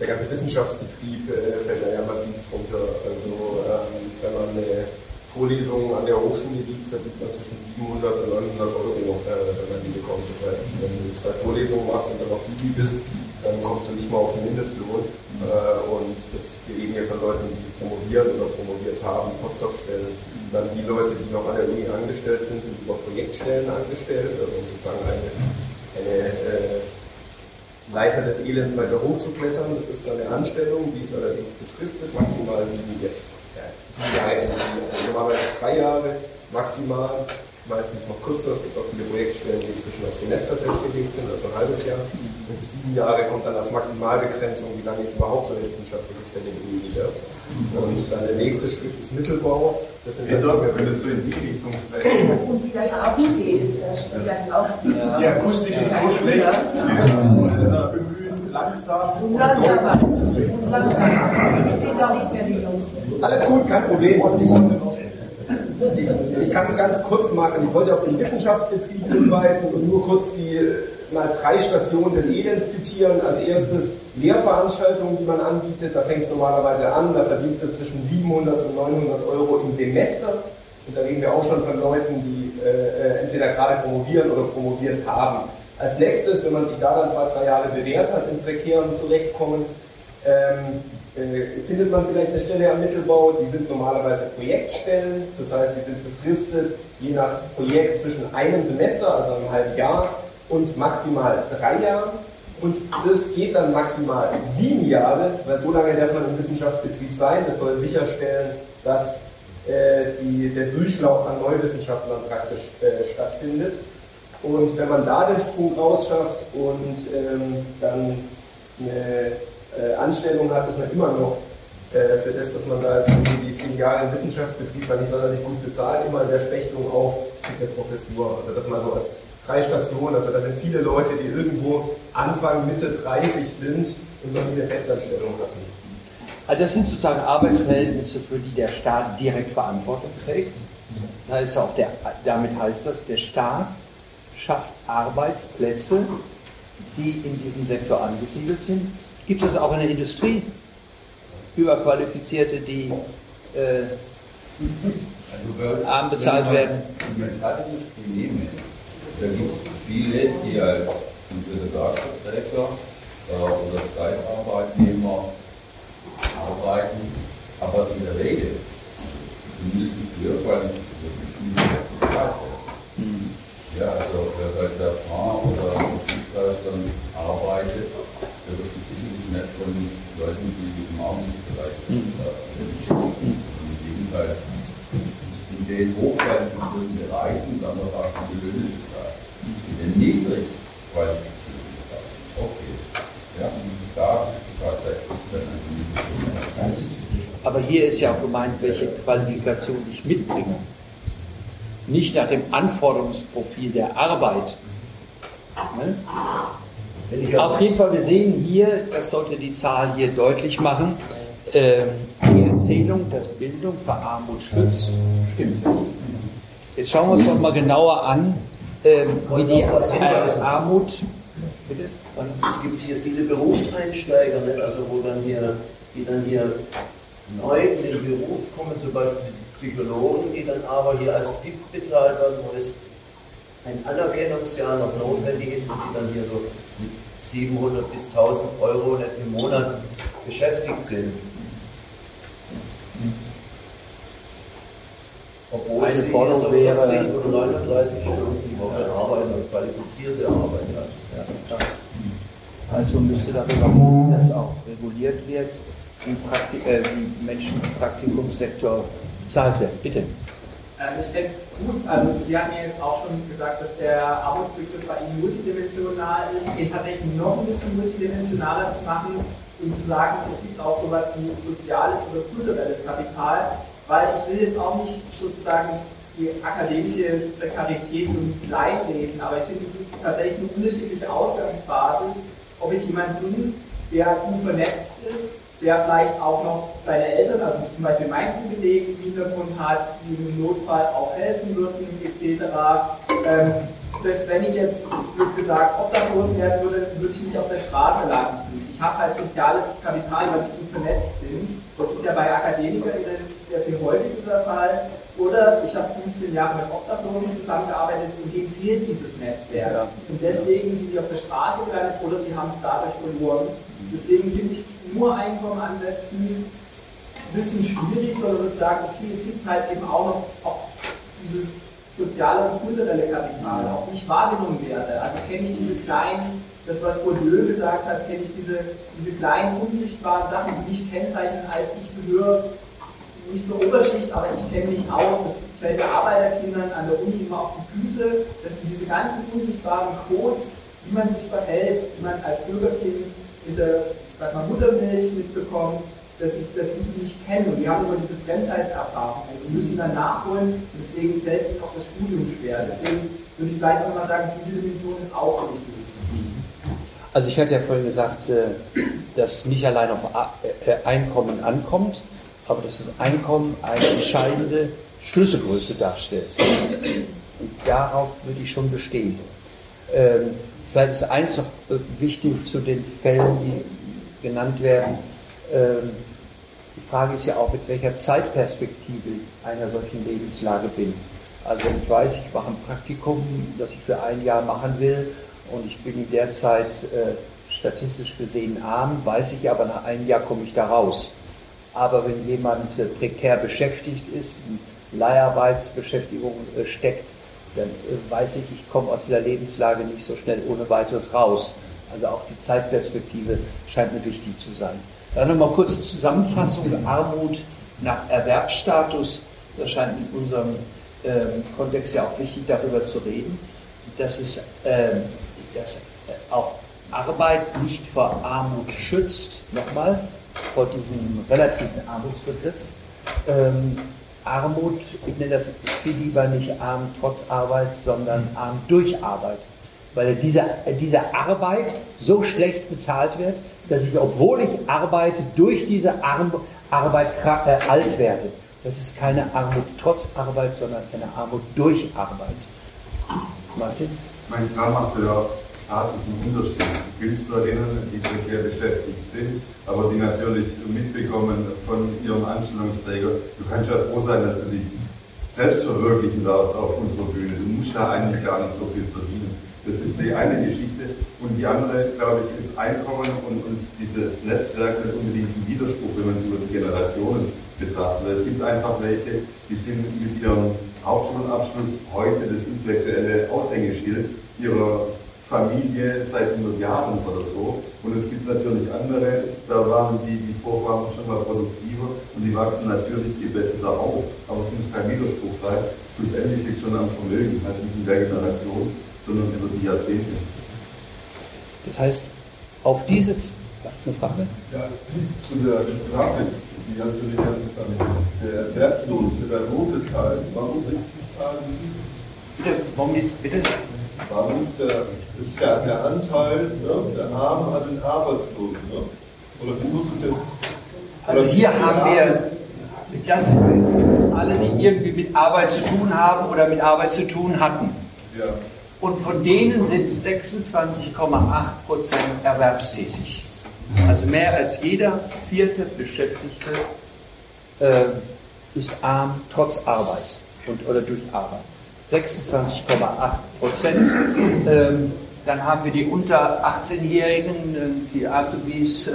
der ganze Wissenschaftsbetrieb äh, fällt da ja massiv drunter. Also ähm, wenn man eine Vorlesungen an der Hochschule gibt, verdient man zwischen 700 und 900 Euro, äh, wenn man die bekommt. Das heißt, wenn du zwei Vorlesungen machst und dann noch Bibi bist, dann kommst du nicht mal auf den Mindestlohn. Äh, und das wir reden hier von Leuten, die promovieren oder promoviert haben, Postdoc-Stellen. Dann die Leute, die noch an der Uni angestellt sind, sind über Projektstellen angestellt, also sozusagen eine, eine äh, Leiter des Elends weiter hochzuklettern. Das ist dann eine Anstellung, die ist allerdings befristet, maximal sieben Jahre Sicherheit. Also normalerweise drei Jahre maximal, meistens noch kürzer. Es gibt auch viele Projektstellen, die inzwischen auf Semester festgelegt sind, also ein halbes Jahr. Und sieben Jahre kommt dann als Maximalbegrenzung, wie lange ich überhaupt so eine wissenschaftliche Stelle in darf. Und dann der nächste Schritt ist Mittelbau. Das sind dann wenn so in die Richtung sprechen. Und vielleicht auch die ist vielleicht auch ja. Die Akustik ist so schlecht. Ja. Bemühen, langsam. Und langsamer. Und langsamer. Ich sehe doch nicht mehr die Jungs. Alles gut, kein Problem. Ich, ich kann es ganz kurz machen. Ich wollte auf den Wissenschaftsbetrieb hinweisen und nur kurz die mal drei Stationen des Elends zitieren. Als erstes Lehrveranstaltungen, die man anbietet. Da fängt es normalerweise an. Da verdienst du zwischen 700 und 900 Euro im Semester. Und da reden wir auch schon von Leuten, die äh, entweder gerade promovieren oder promoviert haben. Als nächstes, wenn man sich da dann zwei, drei Jahre bewährt hat in prekären Zurechtkommen, ähm, äh, findet man vielleicht eine Stelle am Mittelbau, die sind normalerweise Projektstellen, das heißt, die sind befristet, je nach Projekt zwischen einem Semester, also einem halben Jahr, und maximal drei Jahren. Und das geht dann maximal sieben Jahre, weil so lange darf man im Wissenschaftsbetrieb sein. Das soll sicherstellen, dass äh, die, der Durchlauf an Neuwissenschaftlern praktisch äh, stattfindet. Und wenn man da den Sprung rausschafft und ähm, dann eine äh, Anstellung hat, ist man immer noch äh, für das, dass man da die zehn Jahre im Wissenschaftsbetrieb war, nicht sonderlich gut bezahlt, immer in der Spechtung auf der Professur. Also dass man so als drei Stationen, also das sind viele Leute, die irgendwo Anfang, Mitte 30 sind und noch nie eine Festanstellung hatten. Also das sind sozusagen Arbeitsverhältnisse, für die der Staat direkt Verantwortung trägt. Da ist auch der, damit heißt das, der Staat schafft Arbeitsplätze, die in diesem Sektor angesiedelt sind, Gibt es auch in der Industrie Überqualifizierte, die äh, arm bezahlt werden? Die Metallindustrie nehmen Da gibt es viele, die als entweder äh, oder Zeitarbeitnehmer arbeiten, aber in der Regel, zumindest früher, qualifiziert nicht bezahlt werden. Ja, also wer bei der Paar oder Dienstleistern arbeitet, der wird sicherlich nicht von Leuten, die im Armutsbereich sind. Äh, Im Gegenteil, in den hochqualifizierten Bereichen dann wird auch die Löhne bezahlt. In den niedrig qualifizierten Bereichen, okay. Ja, da tatsächlich dann eine Aber hier ist ja auch gemeint, welche Qualifikation ich mitbringe. Nicht nach dem Anforderungsprofil der Arbeit. Ne? Auf jeden Fall, wir sehen hier, das sollte die Zahl hier deutlich machen, äh, die Erzählung, dass Bildung vor Armut schützt, stimmt. Jetzt schauen wir uns doch mal genauer an, äh, wie die äh, Armut. Bitte? Es gibt hier viele Berufseinsteiger, ne? also wo dann hier, die dann hier neu in den Beruf kommen, zum Beispiel Psychologen, die dann aber hier als BIP bezahlt werden, wo es ein Anerkennungsjahr noch notwendig ist und die dann hier so mit 700 bis 1000 Euro im Monat beschäftigt sind. Obwohl Eine sie Forderung so wäre- 40 oder 39 Stunden die Woche arbeiten und qualifizierte Arbeit hat. Ja. Also müsste darüber dass auch reguliert wird, wie, Prakti äh, wie Menschen im Praktikumssektor bezahlt werden. Bitte. Ähm, ich fände es gut, also Sie haben ja jetzt auch schon gesagt, dass der Armutsbegriff bei Ihnen multidimensional ist, den tatsächlich noch ein bisschen multidimensionaler zu machen und zu sagen, es gibt auch sowas wie soziales oder kulturelles Kapital, weil ich will jetzt auch nicht sozusagen die akademische Prekarität und kleinreden, aber ich finde, es ist tatsächlich eine unterschiedliche Ausgangsbasis, ob ich jemand bin, der gut vernetzt ist, der vielleicht auch noch seine Eltern, also zum Beispiel mein Privileg im Hintergrund hat, die im Notfall auch helfen würden, etc. Ähm, selbst wenn ich jetzt, wird gesagt, obdachlos werden würde, würde ich mich auf der Straße lassen. Ich habe halt soziales Kapital, weil ich gut vernetzt bin. Das ist ja bei AkademikerInnen sehr viel häufiger der Fall. Oder ich habe 15 Jahre mit Obdachlosen zusammengearbeitet und denen fehlt dieses Netzwerk. Und deswegen sind die auf der Straße gelandet oder sie haben es dadurch verloren. Deswegen finde ich nur Einkommen ansetzen ein bisschen schwierig, sondern würde sagen, okay, es gibt halt eben auch noch auch dieses soziale und kulturelle Kapital, auch ich wahrgenommen werde. Also kenne ich diese kleinen, das was Bourdieu gesagt hat, kenne ich diese, diese kleinen unsichtbaren Sachen, die mich kennzeichnen als ich gehöre nicht zur Oberschicht, aber ich kenne mich aus. Das fällt der Arbeiterkindern an der Uni immer auf die Füße, dass die diese ganzen unsichtbaren Codes, wie man sich verhält, wie man als Bürgerkind mit der ich sag mal, Muttermilch mitbekommt, dass ich das nicht kenne. Und die haben immer diese Fremdheitserfahrung und müssen dann nachholen. Und deswegen fällt ihnen auch das Studium schwer. Deswegen würde ich vielleicht auch mal sagen, diese Dimension ist auch wichtig. Also ich hatte ja vorhin gesagt, äh, dass nicht allein auf äh, Einkommen ankommt, aber dass das Einkommen eine entscheidende Schlüsselgröße darstellt. Und darauf würde ich schon bestehen. Ähm, Vielleicht ist eins noch äh, wichtig zu den Fällen, die genannt werden. Ähm, Die Frage ist ja auch, mit welcher Zeitperspektive ich einer solchen Lebenslage bin. Also ich weiß, ich mache ein Praktikum, das ich für ein Jahr machen will und ich bin in der Zeit äh, statistisch gesehen arm, weiß ich aber, nach einem Jahr komme ich da raus. Aber wenn jemand äh, prekär beschäftigt ist, in Leiharbeitsbeschäftigung äh, steckt, dann äh, weiß ich, ich komme aus dieser Lebenslage nicht so schnell ohne weiteres raus. Also auch die Zeitperspektive scheint mir wichtig zu sein. Dann nochmal kurz eine Zusammenfassung. Armut nach Erwerbsstatus, das scheint in unserem ähm, Kontext ja auch wichtig, darüber zu reden, dass, es, ähm, dass auch Arbeit nicht vor Armut schützt, nochmal, vor diesem relativen Armutsbegriff. Ähm, Armut, ich nenne das viel lieber nicht arm trotz Arbeit, sondern arm durch Arbeit. Weil diese, diese Arbeit so schlecht bezahlt wird, dass ich, obwohl ich arbeite, durch diese Arm, Arbeit äh, alt werde. Das ist keine Armut trotz Arbeit, sondern eine Armut durch Arbeit. Martin? Mein klar macht der Art ist ein Unterschied. Künstlerinnen, die prekär beschäftigt sind, aber die natürlich mitbekommen von ihrem Anstellungsträger, du kannst ja froh sein, dass du dich selbst verwirklichen darfst auf unserer Bühne. Du musst da eigentlich gar nicht so viel verdienen. Das ist die eine Geschichte. Und die andere, glaube ich, ist Einkommen und, und dieses Netzwerk nicht unbedingt ein Widerspruch, wenn man es über die Generationen betrachtet. Es gibt einfach welche, die sind mit ihrem Hauptschulabschluss heute das intellektuelle Aushängeschild ihrer Familie seit 100 Jahren oder so. Und es gibt natürlich andere, da waren die, die Vorfahren schon mal produktiver und die wachsen natürlich gebetteter auf. Aber es muss kein Widerspruch sein. Schlussendlich liegt schon am Vermögen, halt nicht in der Generation, sondern über die Jahrzehnte. Das heißt, auf diese. Z das ist eine Frage? Ja, zu der Grafik, die natürlich der wertlose, der rote Teil. Warum ist die Zahl Bitte, warum ist, bitte? Warum der, ist ja der Anteil, ne, der Arm an den Arbeitslosen, ne? Oder wie musst du das? Also hier haben wir das alle, die irgendwie mit Arbeit zu tun haben oder mit Arbeit zu tun hatten. Ja. Und von denen sind 26,8 Prozent erwerbstätig. Also mehr als jeder vierte Beschäftigte äh, ist arm trotz Arbeit und, oder durch Arbeit. 26,8 Prozent. Ähm, dann haben wir die unter 18-Jährigen, äh, die Azubis, äh,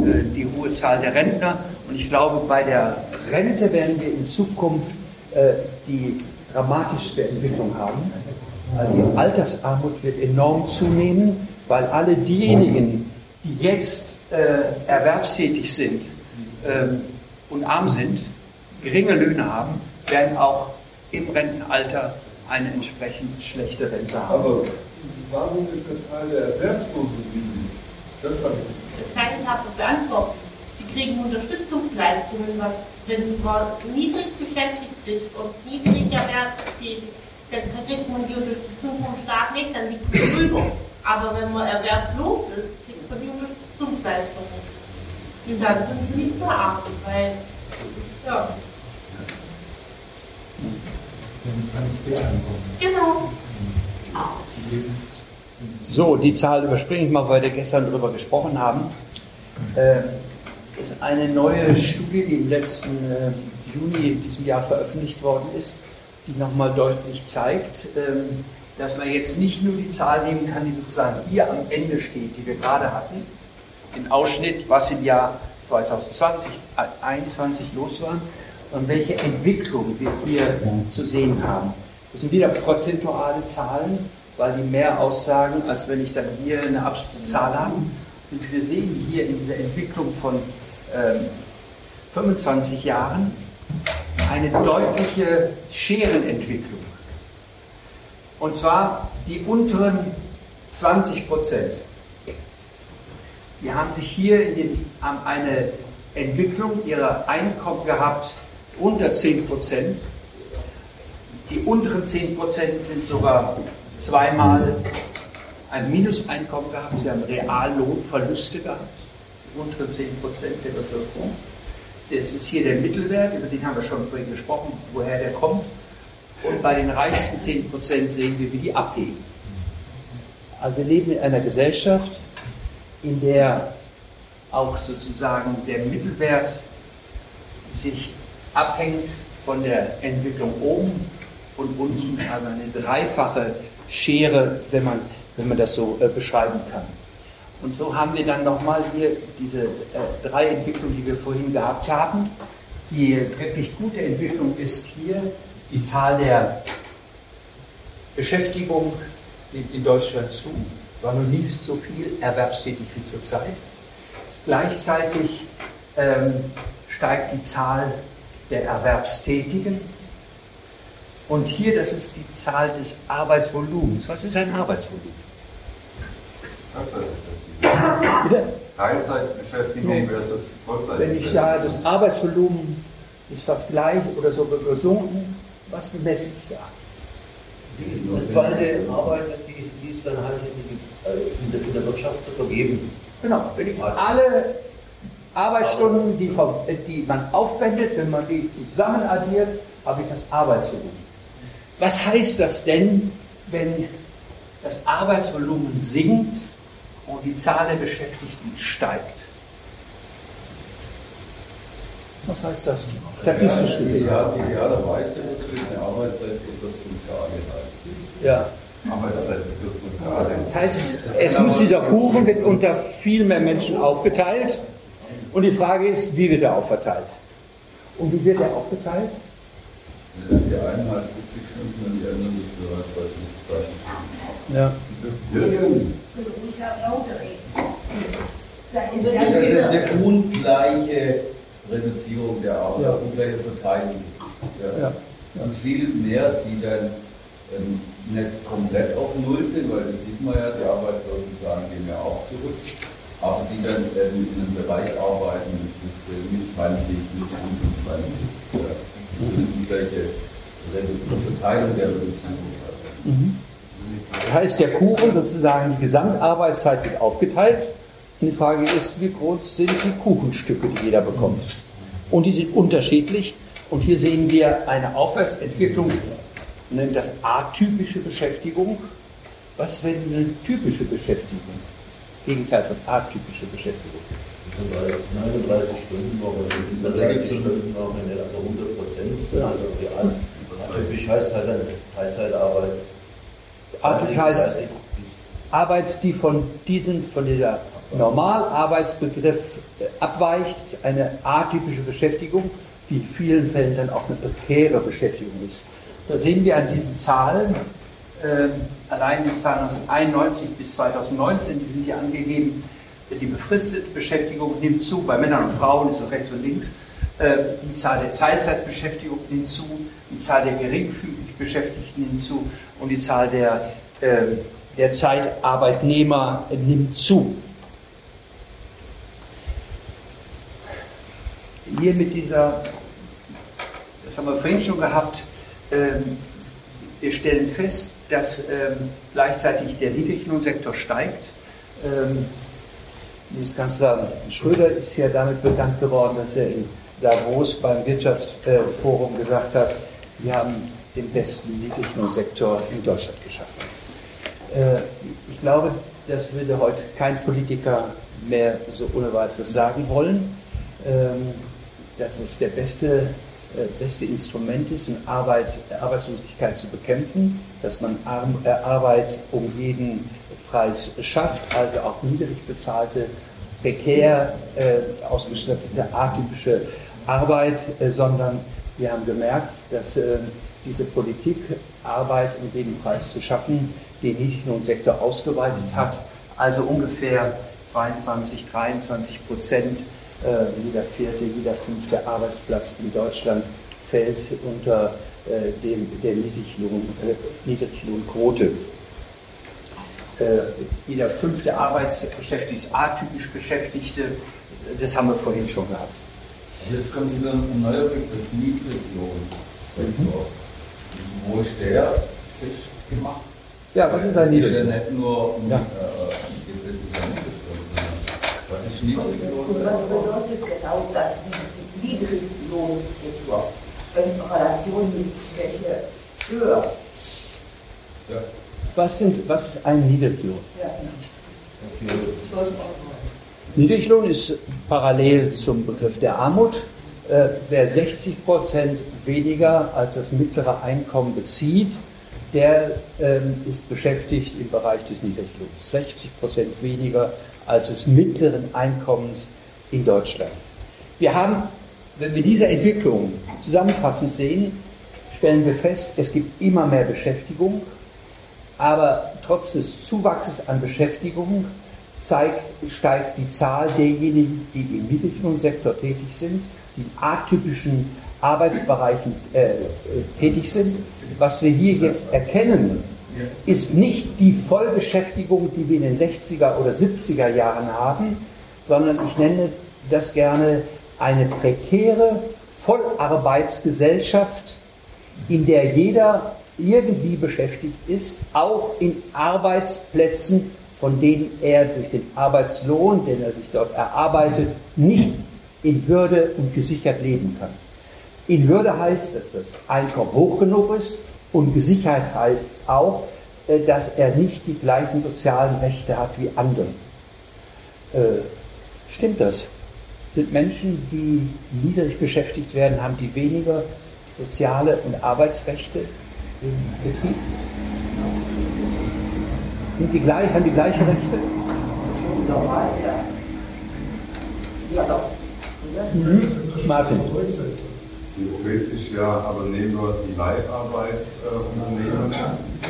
äh, die hohe Zahl der Rentner. Und ich glaube, bei der Rente werden wir in Zukunft äh, die dramatischste Entwicklung haben. Also die Altersarmut wird enorm zunehmen, weil alle diejenigen, die jetzt äh, erwerbstätig sind ähm, und arm sind, geringe Löhne haben, werden auch im Rentenalter eine entsprechend schlechte Rente haben. Aber warum ist der Teil der Erwerbslosen niedrig? Das habe ich Das kann ich aber beantworten. Die kriegen Unterstützungsleistungen, was, wenn man niedrig beschäftigt ist und niedrig erwerbstätig, dann kriegt man die Unterstützung vom Staat nicht, dann liegt man drüber. Aber wenn man erwerbslos ist, kriegt man die Unterstützungsleistungen. Und dann sind sie nicht mehr arm, weil, ja. Genau. So, die Zahl überspringe ich mal, weil wir gestern darüber gesprochen haben. Äh, ist eine neue Studie, die im letzten äh, Juni in diesem Jahr veröffentlicht worden ist, die nochmal deutlich zeigt, ähm, dass man jetzt nicht nur die Zahl nehmen kann, die sozusagen hier am Ende steht, die wir gerade hatten, den Ausschnitt, was im Jahr 2020, 2021 los war, und welche Entwicklung wir hier zu sehen haben. Das sind wieder prozentuale Zahlen, weil die mehr aussagen, als wenn ich dann hier eine absolute Zahl habe. Und wir sehen hier in dieser Entwicklung von ähm, 25 Jahren eine deutliche Scherenentwicklung. Und zwar die unteren 20 Prozent. Die haben sich hier in den, haben eine Entwicklung ihrer Einkommen gehabt unter 10 Prozent. Die unteren 10 Prozent sind sogar zweimal ein Minuseinkommen gehabt. Sie haben Reallohnverluste gehabt. Die unteren 10 Prozent der Bevölkerung. Das ist hier der Mittelwert, über den haben wir schon vorhin gesprochen, woher der kommt. Und bei den reichsten 10 Prozent sehen wir, wie die abheben. Also wir leben in einer Gesellschaft, in der auch sozusagen der Mittelwert sich abhängt von der Entwicklung oben und unten, also eine dreifache Schere, wenn man, wenn man das so äh, beschreiben kann. Und so haben wir dann nochmal hier diese äh, drei Entwicklungen, die wir vorhin gehabt haben. Die wirklich gute Entwicklung ist hier die Zahl der Beschäftigung in, in Deutschland zu, war noch nie so viel erwerbstätig wie zurzeit. Gleichzeitig ähm, steigt die Zahl der Erwerbstätigen. Und hier, das ist die Zahl des Arbeitsvolumens. Was ist ein Arbeitsvolumen? Bitte? Teilzeitbeschäftigung nee. versus Vollzeitbeschäftigung. Wenn ich sage, das Arbeitsvolumen ist fast gleich oder sogar gesunken, was messe ich da? Die notwendige Arbeit, die, die ist dann halt in, die, äh, in, der, in der Wirtschaft zu vergeben. Genau, wenn ich alle Arbeitsstunden, die, die man aufwendet, wenn man die zusammen addiert, habe ich das Arbeitsvolumen. Was heißt das denn, wenn das Arbeitsvolumen sinkt und die Zahl der Beschäftigten steigt? Was heißt das? Statistisch gesehen. Ja, idealerweise würde eine Arbeitszeitverkürzung Tage heißen. Ja. Arbeitszeitverkürzung Tage. Das heißt, es muss dieser Kuchen wird unter viel mehr Menschen aufgeteilt. Und die Frage ist, wie wird er aufverteilt? Und wie wird er aufgeteilt? Die einen halt 50 Stunden und die anderen nicht für, was weiß ich, 30 Stunden. Ja. Habe lauter Da ist Das ist eine ungleiche Reduzierung der Arbeit, Ja. ungleiche Verteilung. Ja. Ja. Und viel mehr, die dann ähm, nicht komplett auf Null sind, weil das sieht man ja, die Arbeitslosenzahlen gehen ja auch zurück, aber die dann ähm, in einem Bereich arbeiten mit 15, mit 20, mit 25. Ja. So eine ungleiche Redu- Verteilung der Reduzierung. Mhm. Das heißt, der Kuchen sozusagen, die Gesamtarbeitszeit wird aufgeteilt. Und die Frage ist, wie groß sind die Kuchenstücke, die jeder bekommt? Und die sind unterschiedlich. Und hier sehen wir eine Aufwärtsentwicklung, nennen das atypische Beschäftigung. Was wäre eine typische Beschäftigung? Gegenteil von atypische Beschäftigung. 39 Stunden Woche, 30 Stunden Woche, also 100 Prozent. Also real. Typisch heißt halt eine Teilzeitarbeit. Atypisch 20, heißt 30 Arbeit, die von diesem, von dieser Normalarbeitsbegriff äh, abweicht, ist eine atypische Beschäftigung, die in vielen Fällen dann auch eine prekäre Beschäftigung ist. Da sehen wir an diesen Zahlen, allein die Zahlen 1991 bis 2019, die sind hier angegeben, die befristete Beschäftigung nimmt zu, bei Männern und Frauen ist es rechts und links, äh, die Zahl der Teilzeitbeschäftigung nimmt zu, die Zahl der geringfügig Beschäftigten nimmt zu und die Zahl der, äh, der Zeitarbeitnehmer nimmt zu. Hier mit dieser, das haben wir vorhin schon gehabt, ähm, wir stellen fest, dass ähm, gleichzeitig der Niedriglohnsektor steigt. Ähm, Bundeskanzler Schröder ist ja damit bekannt geworden, dass er in Davos beim Wirtschaftsforum gesagt hat, wir haben den besten Niedriglohnsektor in Deutschland geschaffen. Äh, ich glaube, das würde heute kein Politiker mehr so ohne weiteres sagen wollen, ähm, dass es der beste, äh, beste Instrument ist, um Arbeit, Arbeitslosigkeit zu bekämpfen, dass man äh, Arbeit um jeden Preis schafft, also auch niedrig bezahlte, prekär äh, ausgestattete, atypische Arbeit, äh, sondern wir haben gemerkt, dass äh, diese Politik, Arbeit um jeden Preis zu schaffen, den Niedriglohnsektor ausgeweitet hat. Also ungefähr 22, 23 Prozent, äh, jeder vierte, jeder fünfte Arbeitsplatz in Deutschland fällt unter dem, der Niedriglohn, äh, Niedriglohnquote. Äh, jeder fünfte Arbeitsbeschäftigte ist atypisch Beschäftigte. Das haben wir vorhin schon gehabt. Jetzt kommt wieder ein neuer Begriff, Niedriglohnsektor. Wo ist der festgemacht? Ja, was ist ein Das ist ja Niedriglohn? nicht nur ein Ja. äh, gesetzlicher sondern was ist Was Niedriglohnsektor? bedeutet genau das Niedriglohnsektor in Relation mit welcher Höhe? Ja. Was, sind, was ist ein Niedriglohn? Ja. Niedriglohn ist parallel zum Begriff der Armut. Äh, wer 60 Prozent weniger als das mittlere Einkommen bezieht, der ähm, ist beschäftigt im Bereich des Niedriglohns. 60 Prozent weniger als des mittleren Einkommens in Deutschland. Wir haben, wenn wir diese Entwicklung zusammenfassend sehen, stellen wir fest, es gibt immer mehr Beschäftigung, aber trotz des Zuwachses an Beschäftigung zeigt, steigt die Zahl derjenigen, die im Niedriglohnsektor tätig sind, die in atypischen Arbeitsbereichen äh, tätig sind. Was wir hier jetzt erkennen, ist nicht die Vollbeschäftigung, die wir in den 60er oder 70er Jahren haben, sondern ich nenne das gerne eine prekäre Vollarbeitsgesellschaft, in der jeder irgendwie beschäftigt ist, auch in Arbeitsplätzen, von denen er durch den Arbeitslohn, den er sich dort erarbeitet, nicht in Würde und gesichert leben kann. In Würde heißt, dass das Einkommen hoch genug ist und gesichert heißt auch, äh, dass er nicht die gleichen sozialen Rechte hat wie andere. Äh, Stimmt das? Sind Menschen, die niedrig beschäftigt werden, haben die weniger soziale und Arbeitsrechte im Betrieb? Sind sie gleich, haben die gleiche Rechte? Normal, ja. Ja, doch. Mhm. Martin. Theoretisch ja, aber nehmen wir die Leiharbeitsunternehmen,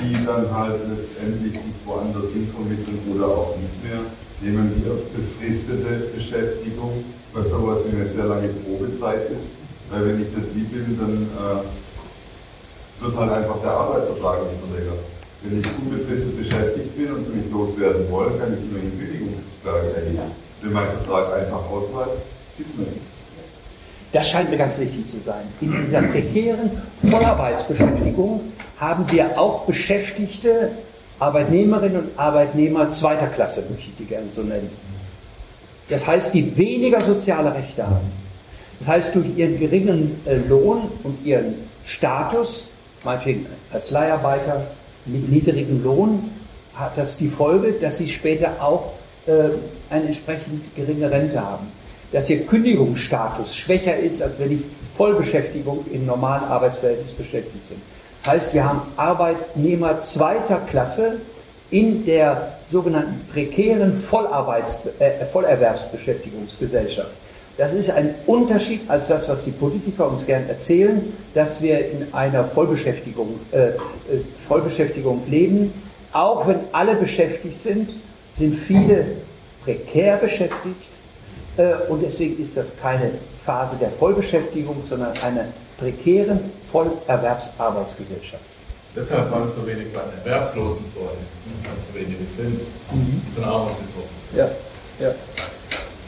die dann halt letztendlich sich woanders hin vermitteln oder auch nicht mehr, nehmen wir befristete Beschäftigung, was sowas wie eine sehr lange Probezeit ist. Weil wenn ich das lieb bin, dann äh, wird halt einfach der Arbeitsvertrag nicht verlängert. Wenn ich unbefristet beschäftigt bin und sie mich loswerden wollen, kann ich immerhin Kündigungsklage erheben. Wenn mein Vertrag einfach ausläuft, ist mir nichts. Das scheint mir ganz wichtig zu sein. In dieser prekären Vollarbeitsbeschäftigung haben wir auch Beschäftigte, Arbeitnehmerinnen und Arbeitnehmer zweiter Klasse, möchte ich die gerne so nennen. Das heißt, die weniger soziale Rechte haben. Das heißt, durch ihren geringen äh, Lohn und ihren Status, meinetwegen als Leiharbeiter mit niedrigem Lohn, hat das die Folge, dass sie später auch äh, eine entsprechend geringe Rente haben dass ihr Kündigungsstatus schwächer ist, als wenn die Vollbeschäftigung im normalen Arbeitsverhältnis beschäftigt sind. Heißt, wir haben Arbeitnehmer zweiter Klasse in der sogenannten prekären Vollarbeits äh, Vollerwerbsbeschäftigungsgesellschaft. Das ist ein Unterschied als das, was die Politiker uns gern erzählen, dass wir in einer Vollbeschäftigung, äh, äh Vollbeschäftigung leben. Auch wenn alle beschäftigt sind, sind viele prekär beschäftigt äh, und deswegen ist das keine Phase der Vollbeschäftigung, sondern eine prekären Vollerwerbsarbeitsgesellschaft. Deshalb waren es so wenig bei den Erwerbslosen vorhin, und es so wenige sind, die von Armut betroffen sind. Ja, ja.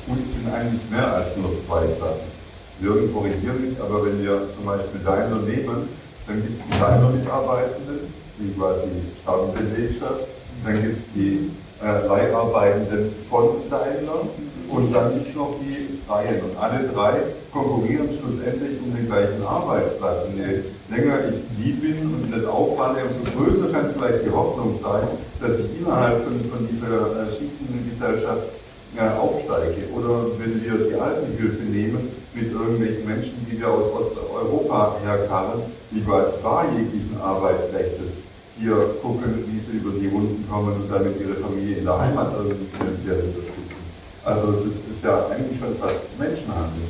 Und es sind eigentlich mehr als nur zwei Klassen. Jürgen korrigiert mich, aber wenn wir zum Beispiel Daimler nehmen, dann gibt es die Daimler-Mitarbeitenden, die quasi Stammbelegstadt, dann gibt es die äh, Leiharbeitenden von Daimler und dann gibt es noch die Freien. Und alle drei konkurrieren schlussendlich um den gleichen Arbeitsplatz. Und je länger ich lieb bin und nicht auffalle, umso größer kann vielleicht die Hoffnung sein, dass ich innerhalb von, von dieser äh, schichtenden Gesellschaft äh, aufsteige. Oder wenn wir die Altenhilfe nehmen mit irgendwelchen Menschen, die wir aus Osteuropa herkamen, die quasi bar jeglichen Arbeitsrechtes hier gucken, wie sie über die Runden kommen und damit ihre Familie in der Heimat irgendwie finanziell unterstützen. Also das ist ja eigentlich schon fast Menschenhandel.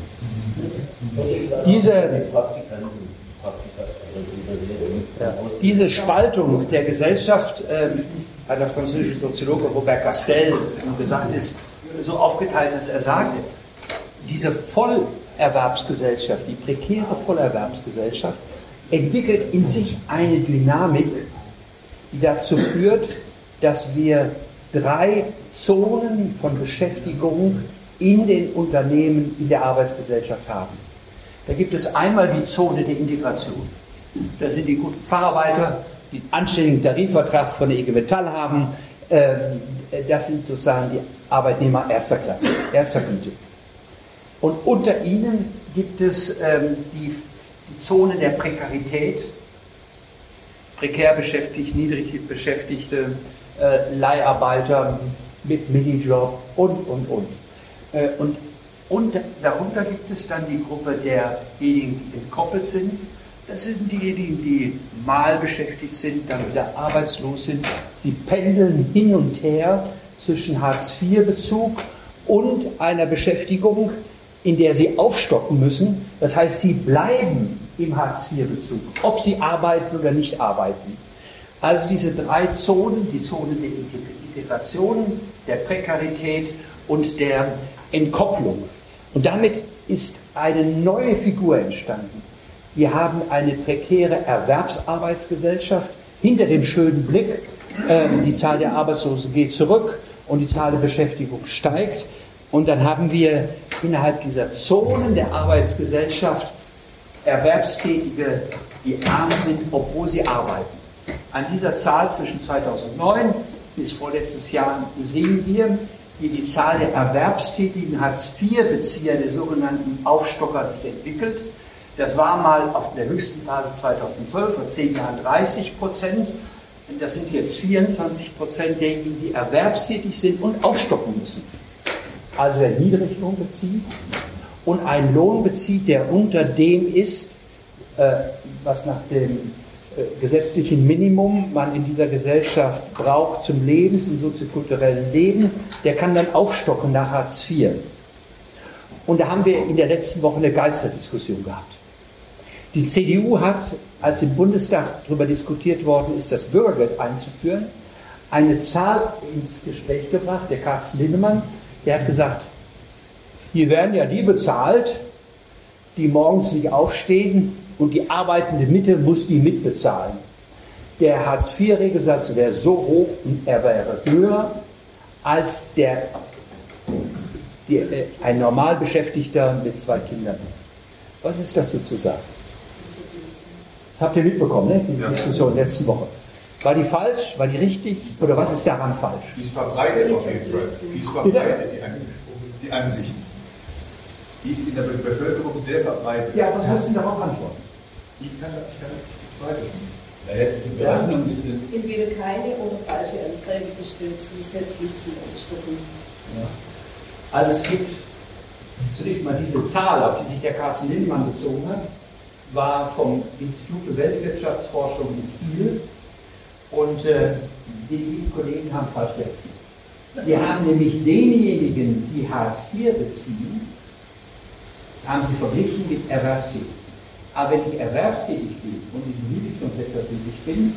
Diese, diese Spaltung der Gesellschaft äh, hat der französische Soziologe Robert Castel gesagt, ist so aufgeteilt, dass er sagt, diese Vollerwerbsgesellschaft, die prekäre Vollerwerbsgesellschaft, entwickelt in sich eine Dynamik, die dazu führt, dass wir drei Zonen von Beschäftigung in den Unternehmen, in der Arbeitsgesellschaft haben. Da gibt es einmal die Zone der Integration. Da sind die guten Facharbeiter, die einen anständigen Tarifvertrag von der IG Metall haben. Ähm, das sind sozusagen die Arbeitnehmer erster Klasse, erster Güte. Und unter ihnen gibt es ähm, die, die Zone der Prekarität, prekär beschäftigt, niedrig Beschäftigte, äh, Leiharbeiter mit Minijob und, und, und. Äh, und, und darunter gibt es dann die Gruppe derjenigen, die entkoppelt sind. Das sind diejenigen, die mal beschäftigt sind, dann wieder arbeitslos sind. Sie pendeln hin und her zwischen Hartz-IV-Bezug und einer Beschäftigung, in der sie aufstocken müssen. Das heißt, sie bleiben im Hartz-IV-Bezug, ob sie arbeiten oder nicht arbeiten. Also diese drei Zonen, die Zone der Integration, der Prekarität und der Entkopplung. Und damit ist eine neue Figur entstanden. Wir haben eine prekäre Erwerbsarbeitsgesellschaft hinter dem schönen Blick, äh, die Zahl der Arbeitslosen geht zurück und die Zahl der Beschäftigung steigt. Und dann haben wir innerhalb dieser Zonen der Arbeitsgesellschaft Erwerbstätige, die arm sind, obwohl sie arbeiten. An dieser Zahl zwischen 2009 bis vorletztes Jahr sehen wir, wie die Zahl der erwerbstätigen Hartz-IV-Bezieher, der sogenannten Aufstocker, sich entwickelt. Das war mal auf der höchsten Phase 2012, vor zehn Jahren 30 Prozent. Das sind jetzt 24 Prozent derjenigen, die erwerbstätig sind und aufstocken müssen. Also wer Niedriglohn bezieht und einen Lohn bezieht, der unter dem ist, äh, was nach dem gesetzlichen Minimum man in dieser Gesellschaft braucht zum Leben, zum soziokulturellen Leben, der kann dann aufstocken nach Hartz IV. Und da haben wir in der letzten Woche eine Geisterdiskussion gehabt. Die CDU hat, als im Bundestag darüber diskutiert worden ist, das Bürgergeld einzuführen, eine Zahl ins Gespräch gebracht, der Carsten Lindemann, der hat gesagt, hier werden ja die bezahlt, die morgens nicht aufstehen und die arbeitende Mitte muss die mitbezahlen. Der Hartz-IV-Regelsatz wäre so hoch und er wäre höher als der, die, äh, ein Normalbeschäftigter mit zwei Kindern. Was ist dazu zu sagen? Das habt ihr mitbekommen, ne? die ja. Diskussion letzte Woche. War die falsch? War die richtig? Oder was ist daran falsch? Die ist verbreitet auf jeden Fall. Die ist verbreitet, die, die Ansicht. Die ist in der Bevölkerung sehr verbreitet. Ja, was müssen Sie darauf antworten? Ich kann, ich kann, ich weiß es nicht. Da hätte sie Berechnung gesehen. Entweder keine oder falsche Anträge gestellt, zusätzlich zum Aufstocken. Ja. Also es gibt zunächst mal diese Zahl, auf die sich der Carsten Lindemann bezogen hat, war vom Institut für Weltwirtschaftsforschung in Kiel und äh, die Kollegen haben falsch gerechnet. Wir haben nämlich denjenigen, die Hartz IV beziehen, haben sie verglichen mit Erwerbstätigen. Aber wenn ich erwerbstätig bin und im Niedriglohnsektor tätig bin,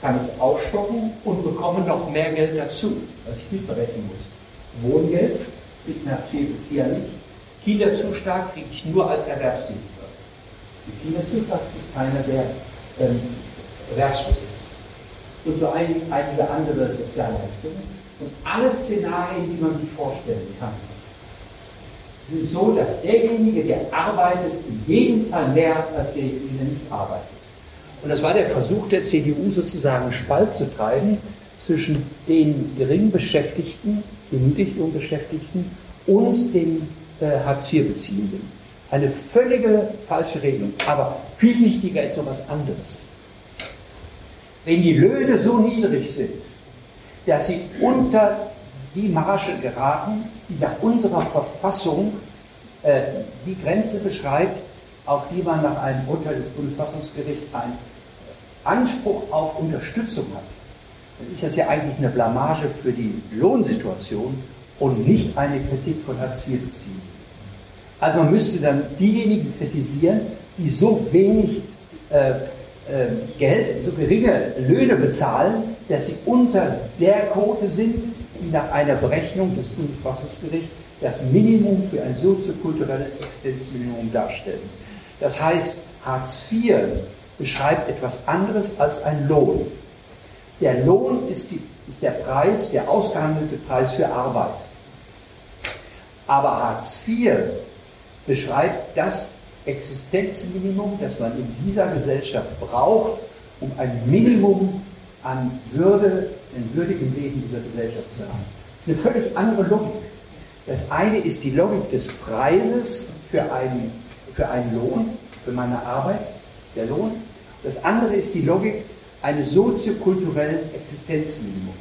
kann ich aufstocken und bekomme noch mehr Geld dazu, was ich mitberechnen muss. Wohngeld kriegt nach IV-Bezieher nicht. Kinderzuschlag kriege ich nur als Erwerbstätiger. Die Kinderzuschlag kriegt keiner, der ähm, erwerbslos ist. Und so ein, einige andere Sozialleistungen. Und alle Szenarien, die man sich vorstellen kann, sind so, dass derjenige, der arbeitet, in jedem Fall mehr als derjenige, der nicht arbeitet. Und das war der Versuch der CDU sozusagen Spalt zu treiben zwischen den Geringbeschäftigten, den Niedriglohnbeschäftigten und den äh, Hartz-IV-Beziehenden. Eine völlige falsche Regelung. Aber viel wichtiger ist noch was anderes. Wenn die Löhne so niedrig sind, dass sie unter die Marge geraten, die nach unserer Verfassung äh, die Grenze beschreibt, auf die man nach einem Urteil des Bundesverfassungsgerichts einen Anspruch auf Unterstützung hat, dann ist das ja eigentlich eine Blamage für die Lohnsituation und nicht eine Kritik von Hartz IV beziehen. Also man müsste dann diejenigen kritisieren, die so wenig äh, äh, Geld, so geringe Löhne bezahlen, dass sie unter der Quote sind, die nach einer Berechnung des Bundesverfassungsgerichts das Minimum für ein soziokulturelles Existenzminimum darstellen. Das heißt, Hartz IV beschreibt etwas anderes als ein Lohn. Der Lohn ist, die, ist der Preis, der ausgehandelte Preis für Arbeit. Aber Hartz IV beschreibt das Existenzminimum, das man in dieser Gesellschaft braucht, um ein Minimum an Würde, ein würdigen Leben dieser Gesellschaft zu haben. Das ist eine völlig andere Logik. Das eine ist die Logik des Preises für einen, für einen Lohn, für meine Arbeit, der Lohn. Das andere ist die Logik eines soziokulturellen Existenzminimums.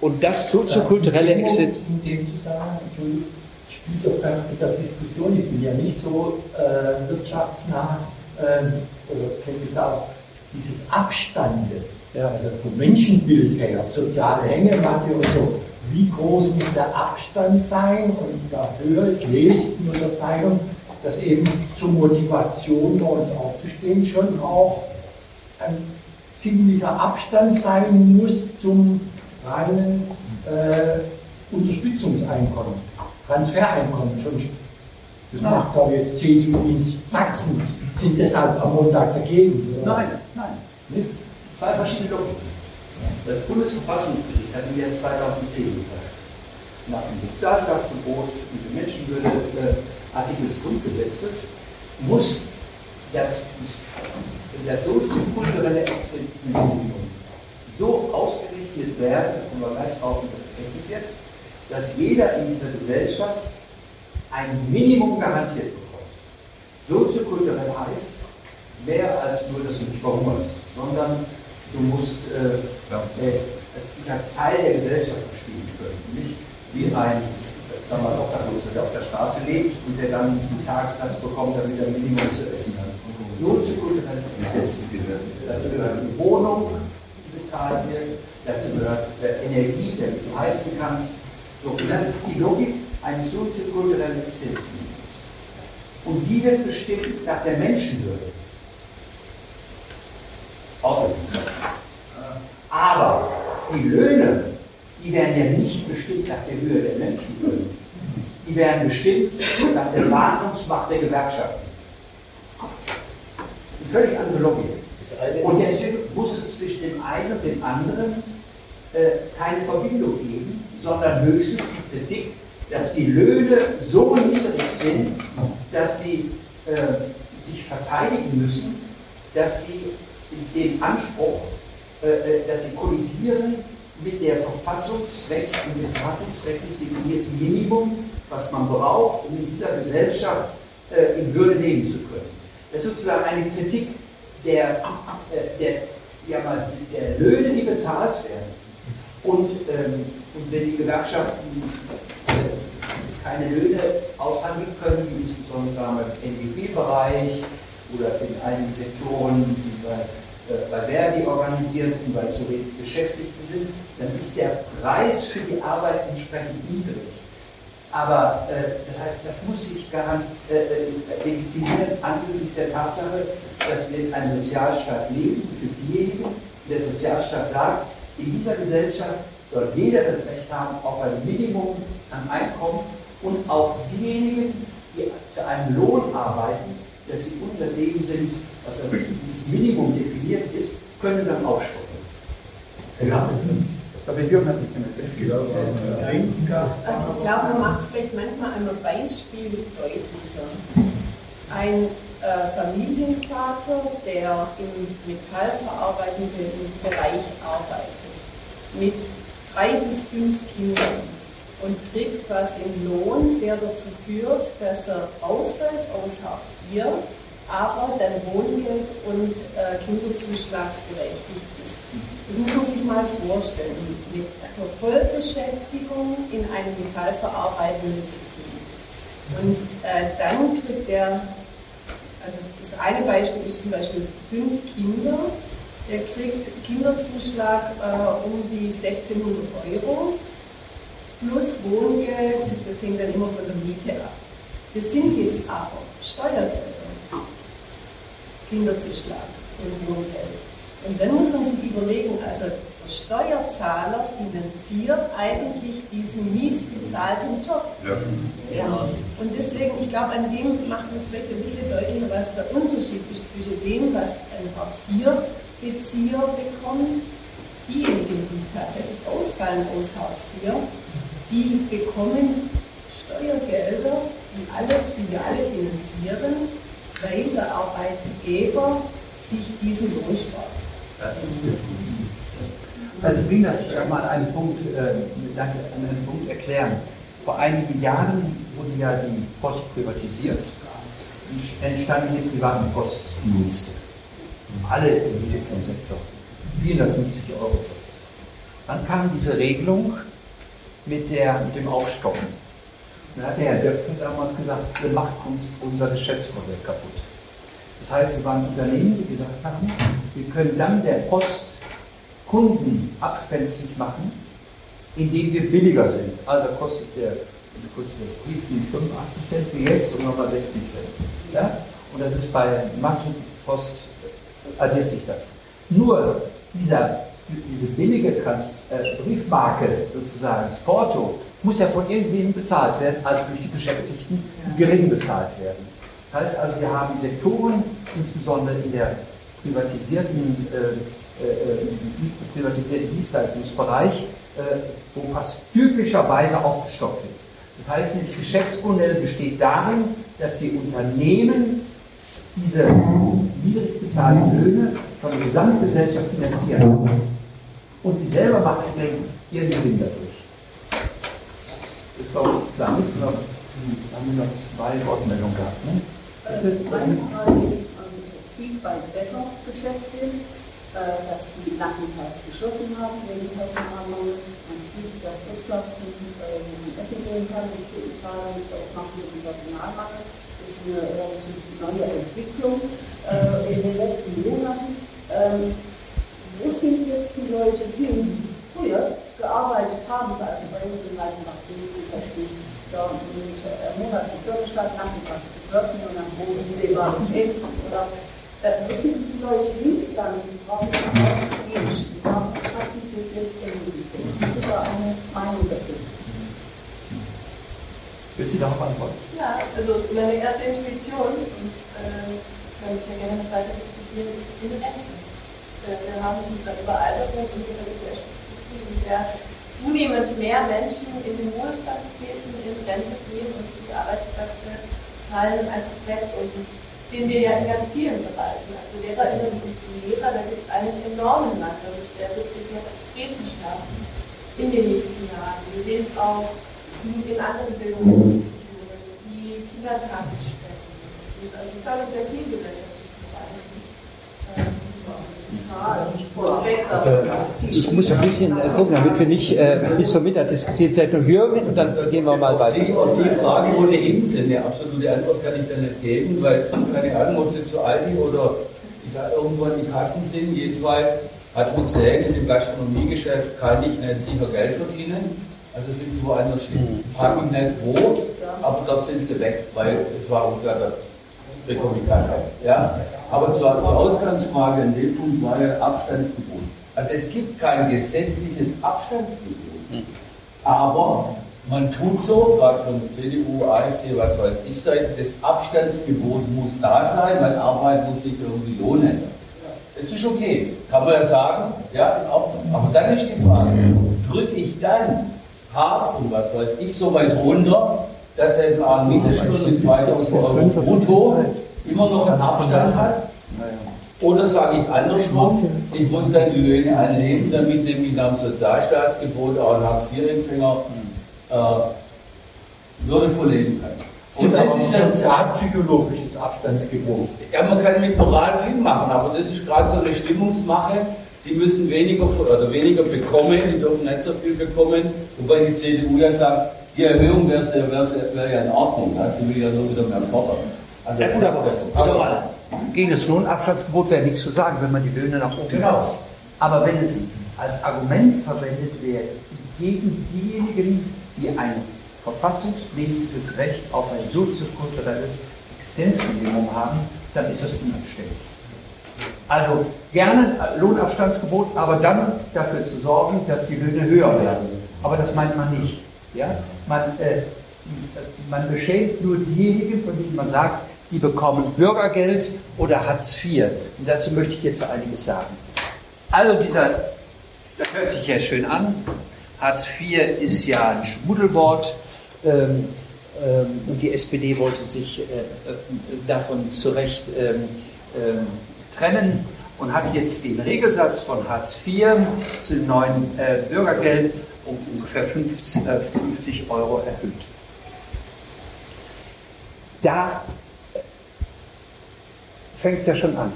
Und das soziokulturelle Existenz. In dem Zusammenhang, Entschuldigung, spielt auch mit der Diskussion, ich bin ja nicht so äh, wirtschaftsnah äh, oder kenne mich da auch dieses Abstandes, ja, also vom Menschenbild her, soziale Hängematte und so. Wie groß muss der Abstand sein? Und da höre ich, lese in der Zeitung, dass eben zur Motivation, morgens aufzustehen, schon auch ein ziemlicher Abstand sein muss zum reinen äh, Unterstützungseinkommen, Transfereinkommen. Schon, das macht, glaube ich, CDU in Sachsen, sind deshalb am Montag dagegen. Oder? Nein, nein. Nicht? Zwei verschiedene Logiken. Das Bundesverfassungsgericht hat im Jahr 2010 gesagt, nach dem Sozialstaatsgebot und dem Menschenwürde äh, Artikel des Grundgesetzes muss das, das soziokulturelle Existenzminimum so ausgerichtet werden, und wir gleich drauf das gerechnet wird, dass jeder in dieser Gesellschaft ein Minimum garantiert bekommt. Soziokulturell heißt, mehr als nur, dass du nicht verhungerst, sondern du musst äh, äh, als, als, Teil der Gesellschaft verstehen können, nicht wie ein sagen wir Obdachloser, der auf der Straße lebt und der dann einen Tagessatz bekommt, damit er Minimum zu essen hat. Soziokulturelles Gesetz gehört. Dazu gehört die Wohnung, die bezahlt wird, dazu gehört äh, Energie, damit du heizen kannst. So, und das ist die Logik eines soziokulturellen Existenzminimums. Und die wird bestimmt nach der Menschenwürde. Außerdem. Aber die Löhne, die werden ja nicht bestimmt nach der Höhe der Menschenwürde. Die werden bestimmt nach der Wartungsmacht der Gewerkschaften. Eine völlig andere Logik. Und deswegen muss es zwischen dem einen und dem anderen äh, keine Verbindung geben, sondern höchstens die Kritik, dass die Löhne so niedrig sind, dass sie äh, sich verteidigen müssen, dass sie den Anspruch, äh, äh dass sie kollidieren mit der Verfassungsrecht und dem verfassungsrechtlich definierten Minimum, was man braucht, um in dieser Gesellschaft äh, in Würde leben zu können. Das ist sozusagen eine Kritik der, der, ja der Löhne, die bezahlt werden. Und, ähm, und wenn die Gewerkschaften keine Löhne aushandeln können, insbesondere im NGP-Bereich oder in einigen Sektoren, die bei äh, bei Verdi organisiert sind, weil zu wenig Beschäftigte sind, dann ist der Preis für die Arbeit entsprechend niedrig. Aber äh, das heißt, das muss sich gar äh, äh, legitimieren angesichts der Tatsache, dass wir in einem Sozialstaat leben, für diejenigen, die der Sozialstaat sagt, in dieser Gesellschaft soll jeder das Recht haben auf ein Minimum an Einkommen und auch diejenigen, die zu einem Lohn arbeiten, dass sie unter dem sind, was das Minimum definiert ist, können dann aufstocken. Ja. Aber Jürgen hat sich damit Also ich glaube, man macht es vielleicht manchmal einmal beispiellich deutlicher. Ein äh, Familienvater, der im metallverarbeitenden Bereich arbeitet, mit drei bis fünf Kindern und kriegt was im Lohn, der dazu führt, dass er ausfällt aus Hartz IV aber dann Wohngeld und äh, Kinderzuschlagsberechtigt ist. Das muss man sich mal vorstellen. Mit Vollbeschäftigung in einem metallverarbeitenden Betrieb. Und äh, dann kriegt er, also das eine Beispiel ist zum Beispiel fünf Kinder, der kriegt Kinderzuschlag äh, um die 1600 Euro plus Wohngeld, das hängt dann immer von der Miete ab. Das sind jetzt aber Steuergelder. Kinderzuschlag und Wohngeld. Und dann muss man sich überlegen, also der Steuerzahler finanziert eigentlich diesen mies bezahlten Job. Ja. ja. Und deswegen, ich glaube, an dem macht man es vielleicht ein bisschen deutlicher, was der Unterschied ist zwischen dem, was ein Hartz-IV-Bezieher bekommt, diejenigen, die tatsächlich ausfallen aus Hartz IV, die bekommen Steuergelder, die, alle, die wir alle finanzieren, weil der Arbeitgeber sich diesen Lohn spart. Also ich will das mal an einem Punkt, äh, das an einem Punkt erklären. Vor einigen Jahren wurde ja die Post privatisiert. Entstanden die privaten Postdienste. Alle im Sektor. 450 Euro. Dann kam diese Regelung mit, der, mit dem Aufstocken. Da hat der Herr Döpfer damals gesagt, macht uns unser Geschäftsmodell kaputt. Das heißt, es waren Unternehmen, die gesagt haben, wir können dann der Post Kunden abspenstig machen, indem wir billiger sind. Also kostet der, kostet der Brief nicht 85 Cent wie jetzt und nochmal 60 Cent. Ja? Und das ist bei Massenpost, addiert sich das. Nur dieser, diese billige Trans äh, Briefmarke sozusagen, das Porto, muss ja von irgendwem bezahlt werden, also durch die Beschäftigten, die gering bezahlt werden. Das heißt also, wir haben Sektoren, insbesondere in der privatisierten, äh, äh, privatisierten Dienstleistungsbereich, äh, wo fast typischerweise aufgestockt wird. Das heißt, das Geschäftsmodell besteht darin, dass die Unternehmen diese niedrig bezahlten Löhne von der Gesamtgesellschaft finanzieren müssen. Und sie selber machen ihren Gewinn dadurch. Das war klar? Noch, haben wir noch zwei Wortmeldungen gehabt. Ne? Meine Frage ist, man sieht bei Bettergeschäften, äh, dass sie nachmittags geschlossen haben wegen Personalmangel. Man sieht, dass Wirtschaften äh, essen gehen kann, die Fahrer nicht auch machen wegen Personalmangel. Das ist eine relativ neue Entwicklung äh, in den letzten Monaten. Wo sind jetzt die Leute, die früher gearbeitet haben, also bei uns in Leitenbach, die zum Beispiel da mit äh, Monats in Bürgerstadt nachmittags geschlossen und am Bodensee war es hin oder äh, wo sind die Leute hingegangen? Die brauchen auch Dienst. Warum hat sich das jetzt entwickelt? Das ist eine Meinung dazu. Willst du darauf antworten? Ja, also meine erste Intuition, und äh, kann ich ja gerne noch weiter diskutieren, ist in Rente. Äh, wir haben es mit der Überalterung in unserer Gesellschaft in der zunehmend mehr Menschen in den Ruhestand treten, in Rente gehen und die Arbeitskräfte fallen einfach weg. Und das sehen wir ja in ganz vielen Bereichen. Also Lehrerinnen und Lehrer, da gibt es einen enormen Mangel und der wird sich noch extrem verschärfen in den nächsten Jahren. Wir sehen es auch in anderen Bildungsinstitutionen, wie Kindertagesstätten. Also es kann in sehr gesellschaftlichen Bereichen. Also, ich muss ein bisschen äh, gucken, damit wir nicht äh, bis zum Mittag diskutieren. Vielleicht noch Jürgen und dann gehen wir mal weiter. Die, auf die Frage ohnehin sind eine absolute Antwort kann ich da nicht geben, weil keine Ahnung, ob sie zu Aldi oder sag, irgendwo in die Kassen sind. Jedenfalls hat man gesehen, in dem Gastronomiegeschäft kann ich nicht sicher Geld verdienen. Also sind sie woanders hin. Frag mich nicht wo, aber dort sind sie weg, weil es war unter der bekomme ich keine. Ja? Aber zur, zur Ausgangsfrage in dem Punkt war ja Abstandsgebot. Also es gibt kein gesetzliches Abstandsgebot. Aber man tut so, gerade von CDU, AfD, was weiß ich, Seite, das Abstandsgebot muss da sein, weil Arbeit muss sich irgendwie lohnen. Das ist okay, kann man ja sagen, ja, ist auch. Aber dann ist die Frage, drücke ich dann Harz und was weiß ich so weit runter, dass er Mindestlohn mit 2000 Euro brutto immer noch einen Abstand hat. Oder sage ich andersrum, ich muss dann die Löhne annehmen, damit ich nach dem Sozialstaatsgebot auch ein Hartz-IV-Empfänger äh, würdevoll leben kann. Und das ist ein sozialpsychologisches Abstandsgebot. Ja, man kann mit Moral viel machen, aber das ist gerade so eine Stimmungsmache. Die müssen weniger oder weniger bekommen, die dürfen nicht so viel bekommen, wobei die CDU ja sagt, die Erhöhung wäre wär, ja in Ordnung, ja, sie will ja nur wieder mehr fordern. Also ja, gut, aber, also mal, gegen das Lohnabstandsgebot wäre nichts zu sagen, wenn man die Löhne nach oben genau. setzt. Aber wenn es als Argument verwendet wird gegen diejenigen, die ein verfassungsmäßiges Recht auf ein soziokulturelles Existenzminimum haben, dann ist das unanständig. Also gerne Lohnabstandsgebot, aber dann dafür zu sorgen, dass die Löhne höher werden. Aber das meint man nicht. Ja? Man, äh, man beschämt nur diejenigen, von denen man sagt, die bekommen Bürgergeld oder Hartz IV. Und dazu möchte ich jetzt einiges sagen. Also dieser, das hört sich ja schön an. Hartz IV ist ja ein Schmuddelwort. Ähm, ähm, und die SPD wollte sich äh, äh, davon zu Recht ähm, ähm, trennen und hat jetzt den Regelsatz von Hartz IV zu dem neuen äh, Bürgergeld um ungefähr 50, äh, 50 Euro erhöht. Da fängt es ja schon an.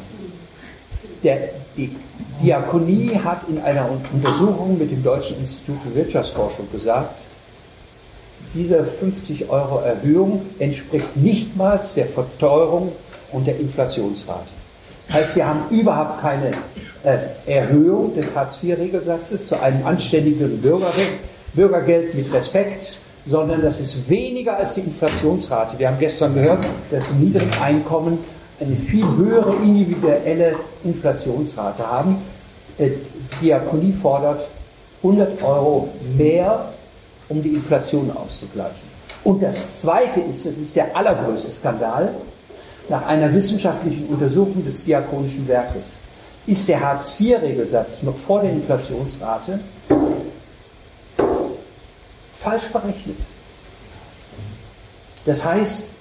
Der, die Diakonie hat in einer Untersuchung mit dem Deutschen Institut für Wirtschaftsforschung gesagt, diese 50 Euro Erhöhung entspricht nichtmals der Verteuerung und der Inflationsrate. Heißt, wir haben überhaupt keine äh, Erhöhung des Hartz-IV-Regelsatzes zu einem anständigen Bürgerrecht, Bürgergeld mit Respekt, sondern das ist weniger als die Inflationsrate. Wir haben gestern gehört, dass Niedrigeinkommen eine viel höhere individuelle Inflationsrate haben. Äh, Diakonie fordert 100 Euro mehr, um die Inflation auszugleichen. Und das Zweite ist, das ist der allergrößte Skandal, nach einer wissenschaftlichen Untersuchung des Diakonischen Werkes ist der Hartz-IV-Regelsatz noch vor der Inflationsrate falsch berechnet. Das heißt,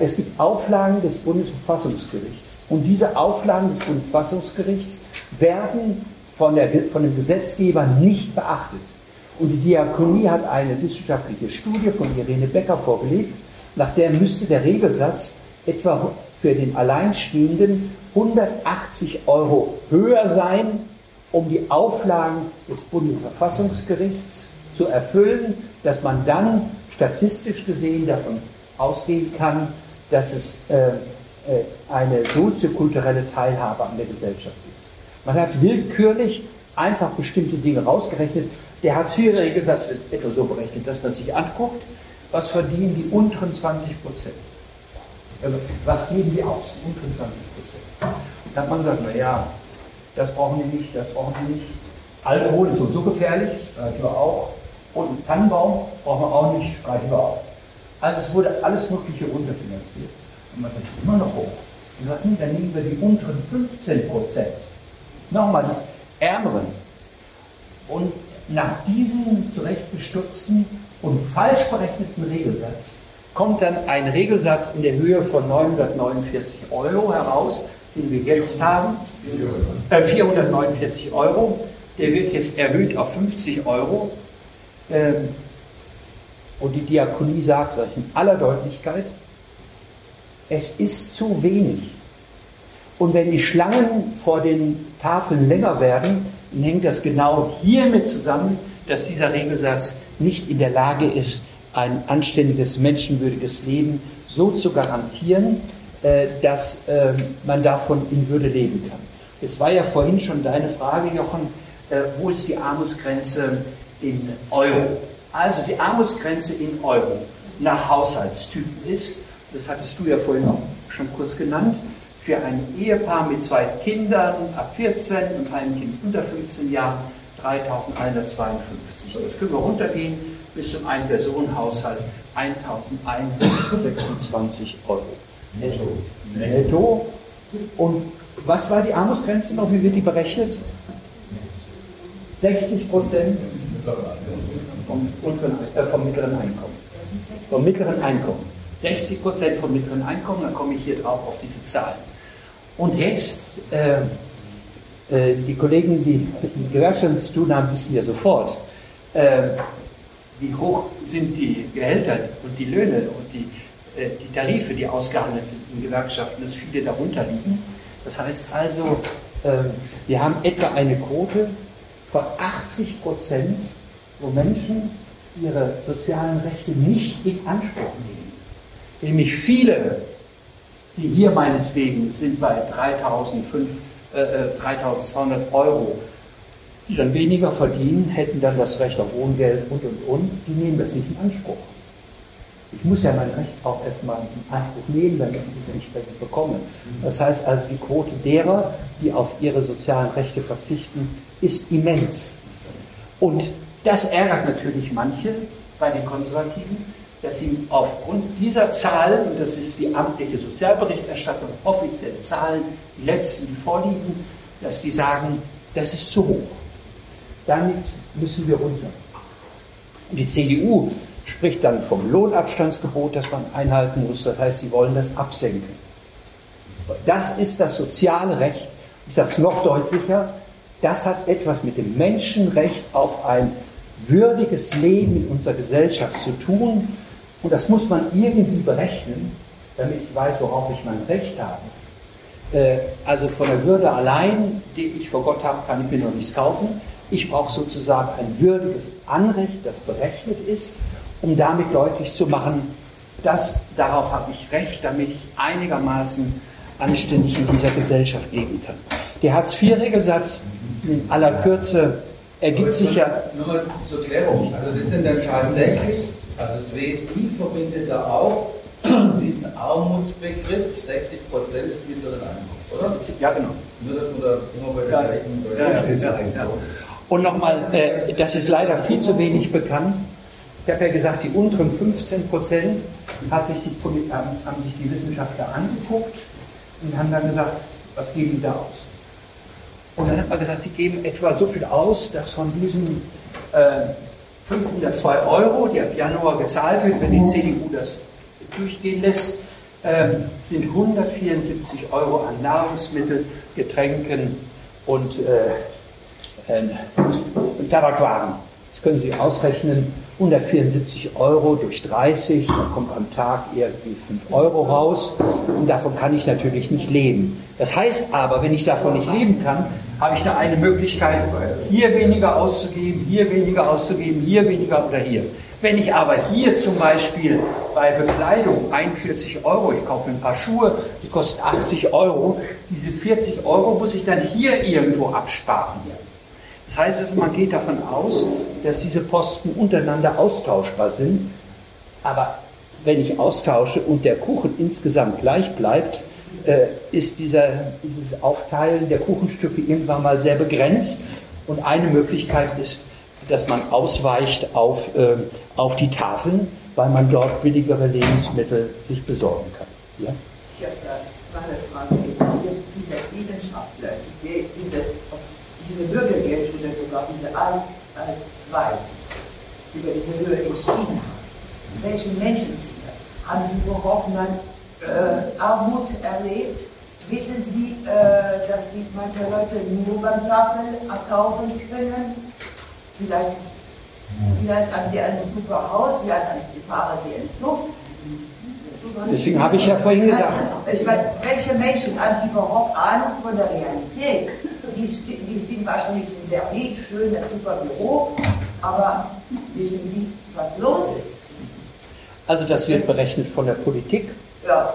es gibt Auflagen des Bundesverfassungsgerichts und diese Auflagen des Bundesverfassungsgerichts werden von, der, von dem Gesetzgeber nicht beachtet. Und die Diakonie hat eine wissenschaftliche Studie von Irene Becker vorgelegt, nach der müsste der Regelsatz etwa für den Alleinstehenden 180 Euro höher sein, um die Auflagen des Bundesverfassungsgerichts zu erfüllen, dass man dann statistisch gesehen davon ausgehen kann, dass es äh, äh, eine soziokulturelle Teilhabe an der Gesellschaft gibt. Man hat willkürlich einfach bestimmte Dinge rausgerechnet. Der Hartz-IV-Regelsatz wird etwa so berechnet, dass man sich anguckt, was verdienen die unteren 20 Prozent. Also, was geben die aus, die unteren 20 Prozent. Da hat man gesagt, naja, das brauchen die nicht, das brauchen die nicht. Alkohol ist sowieso gefährlich, streichen wir auch. Und einen Tannenbaum brauchen wir auch nicht, streichen wir auch. Also es wurde alles Mögliche runterfinanziert. Und man sagt, es ist immer noch hoch. Und sagt, nee, dann nehmen wir die unteren 15 Prozent. Nochmal die ärmeren. Und nach diesem zurechtgestutzten und falsch berechneten Regelsatz kommt dann ein Regelsatz in der Höhe von 949 Euro heraus, den wir jetzt haben. Äh, 449 Euro. Der wird jetzt erhöht auf 50 Euro. Ähm, und die Diakonie sagt euch in aller Deutlichkeit, es ist zu wenig. Und wenn die Schlangen vor den Tafeln länger werden, dann hängt das genau hiermit zusammen, dass dieser Regelsatz nicht in der Lage ist, ein anständiges, menschenwürdiges Leben so zu garantieren, äh, dass äh, man davon in Würde leben kann. Es war ja vorhin schon deine Frage, Jochen, äh, wo ist die Armutsgrenze in Euro? Also die Armutsgrenze in Euro nach Haushaltstypen ist, das hattest du ja vorhin auch schon kurz genannt, für ein Ehepaar mit zwei Kindern ab 14 und einem Kind unter 15 Jahren 3.152. Das können wir runtergehen bis zum Ein-Personen-Haushalt 1.126 Euro. Netto. Netto. Und was war die Armutsgrenze noch? Wie wird die berechnet? 60 Prozent vom, unteren, äh, vom mittleren Einkommen. Vom mittleren Einkommen. 60 Prozent vom mittleren Einkommen, dann komme ich hier drauf auf diese Zahlen. Und jetzt, äh, äh, die Kollegen, die mit Gewerkschaften zu tun haben, wissen ja sofort, äh, wie hoch sind die Gehälter und die Löhne und die, äh, die Tarife, die ausgehandelt sind in Gewerkschaften, dass viele darunter liegen. Das heißt also, ähm, wir haben etwa eine Quote von 80 Prozent, wo Menschen ihre sozialen Rechte nicht in Anspruch nehmen. Nämlich viele, die hier meinetwegen sind bei 3.200 äh, Euro, die dann weniger verdienen, hätten dann das Recht auf Wohngeld und und und, die nehmen das nicht in Anspruch. Ich muss ja mein Recht auch erstmal in Anspruch nehmen, damit ich es entsprechend bekomme. Das heißt also, die Quote derer, die auf ihre sozialen Rechte verzichten, ist immens. Und das ärgert natürlich manche bei den Konservativen, dass sie aufgrund dieser Zahlen, und das ist die amtliche Sozialberichterstattung, offizielle Zahlen, die letzten, die vorliegen, dass die sagen, das ist zu hoch. Damit müssen wir runter. Die CDU spricht dann vom Lohnabstandsgebot, das man einhalten muss. Das heißt, sie wollen das absenken. Das ist das soziale Recht. Ich sage es noch deutlicher. Das hat etwas mit dem Menschenrecht auf ein würdiges Leben in unserer Gesellschaft zu tun. Und das muss man irgendwie berechnen, damit ich weiß, worauf ich mein Recht habe. Äh, also von der Würde allein, die ich vor Gott habe, kann ich mir noch nichts kaufen. Ich brauche sozusagen ein würdiges Anrecht, das berechnet ist um damit deutlich zu machen, dass darauf habe ich Recht, damit ich einigermaßen anständig in dieser Gesellschaft leben kann. Der Hartz-IV-Regelsatz in aller Kürze ergibt sich ja. Nur mal zur Klärung. Also das sind dann tatsächlich, also das WSI verbindet da auch diesen Armutsbegriff 60 Prozent des mittleren Einkommens, oder? Ja, genau. Nur, dass man da immer bei der ja, gleichen, der ja, ja, ja, Und nochmal, äh, das ist leider viel zu wenig bekannt. Ich habe ja gesagt, die unteren 15 Prozent hat sich die, haben sich die Wissenschaftler angeguckt und haben dann gesagt, was geben die da aus? Und dann hat man gesagt, die geben etwa so viel aus, dass von diesen äh, 502 Euro, die ab Januar gezahlt wird, wenn die CDU das durchgehen lässt, äh, sind 174 Euro an Nahrungsmittel, Getränken und, äh, äh, Tabakwaren. Das können Sie ausrechnen 174 Euro durch 30, da kommt am Tag irgendwie 5 Euro raus und davon kann ich natürlich nicht leben. Das heißt aber, wenn ich davon nicht leben kann, habe ich da eine Möglichkeit, hier weniger auszugeben, hier weniger auszugeben, hier weniger oder hier. Wenn ich aber hier zum Beispiel bei Bekleidung 41 Euro, ich kaufe mir ein paar Schuhe, die kosten 80 Euro, diese 40 Euro muss ich dann hier irgendwo absparen. Das heißt also, man geht davon aus, dass diese Posten untereinander austauschbar sind. Aber wenn ich austausche und der Kuchen insgesamt gleich bleibt, äh, ist dieser, dieses Aufteilen der Kuchenstücke irgendwann mal sehr begrenzt. Und eine Möglichkeit ist, dass man ausweicht auf, äh, auf die Tafeln, weil man dort billigere Lebensmittel sich besorgen kann. Ja? Ich habe da eine Frage. Diese, Wissenschaftler, die diese, diese Bürgergeld oder sogar diese Al 2 über diese Höhe entschieden haben, welche Menschen sind das? Haben sie überhaupt mal äh, Armut erlebt? Wissen Sie, äh, dass sie manche Leute nur beim Tafel kaufen können? Vielleicht, vielleicht haben sie ein super Haus, vielleicht haben sie fahren sie einen Flucht. Deswegen habe ich ja vorhin gesagt. Ich meine, welche Menschen haben überhaupt Ahnung von der Realität? Die, die sind wahrscheinlich in Berlin, schön, ein super Büro, aber wissen Sie, was los ist? Also das wird berechnet von der Politik, ja.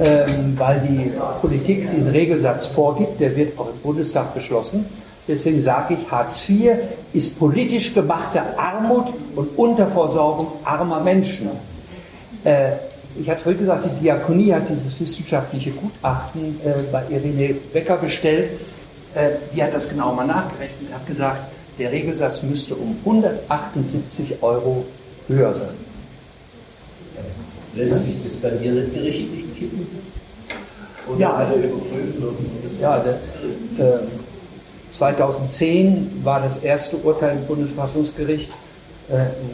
ähm, weil die Politik den Regelsatz vorgibt, der wird auch im Bundestag beschlossen. Deswegen sage ich, Hartz IV ist politisch gemachte Armut und Unterversorgung armer Menschen. Äh, ich hatte vorhin gesagt, die Diakonie hat dieses wissenschaftliche Gutachten äh, bei Irene Becker bestellt. Äh, die hat das genau mal nachgerechnet und hat gesagt, der Regelsatz müsste um 178 Euro höher sein. Lässt sich das dann hier nicht gerichtlich kippen? Oder ja, alle überprüfen? Ja, das, äh, 2010 war das erste Urteil im Bundesverfassungsgericht,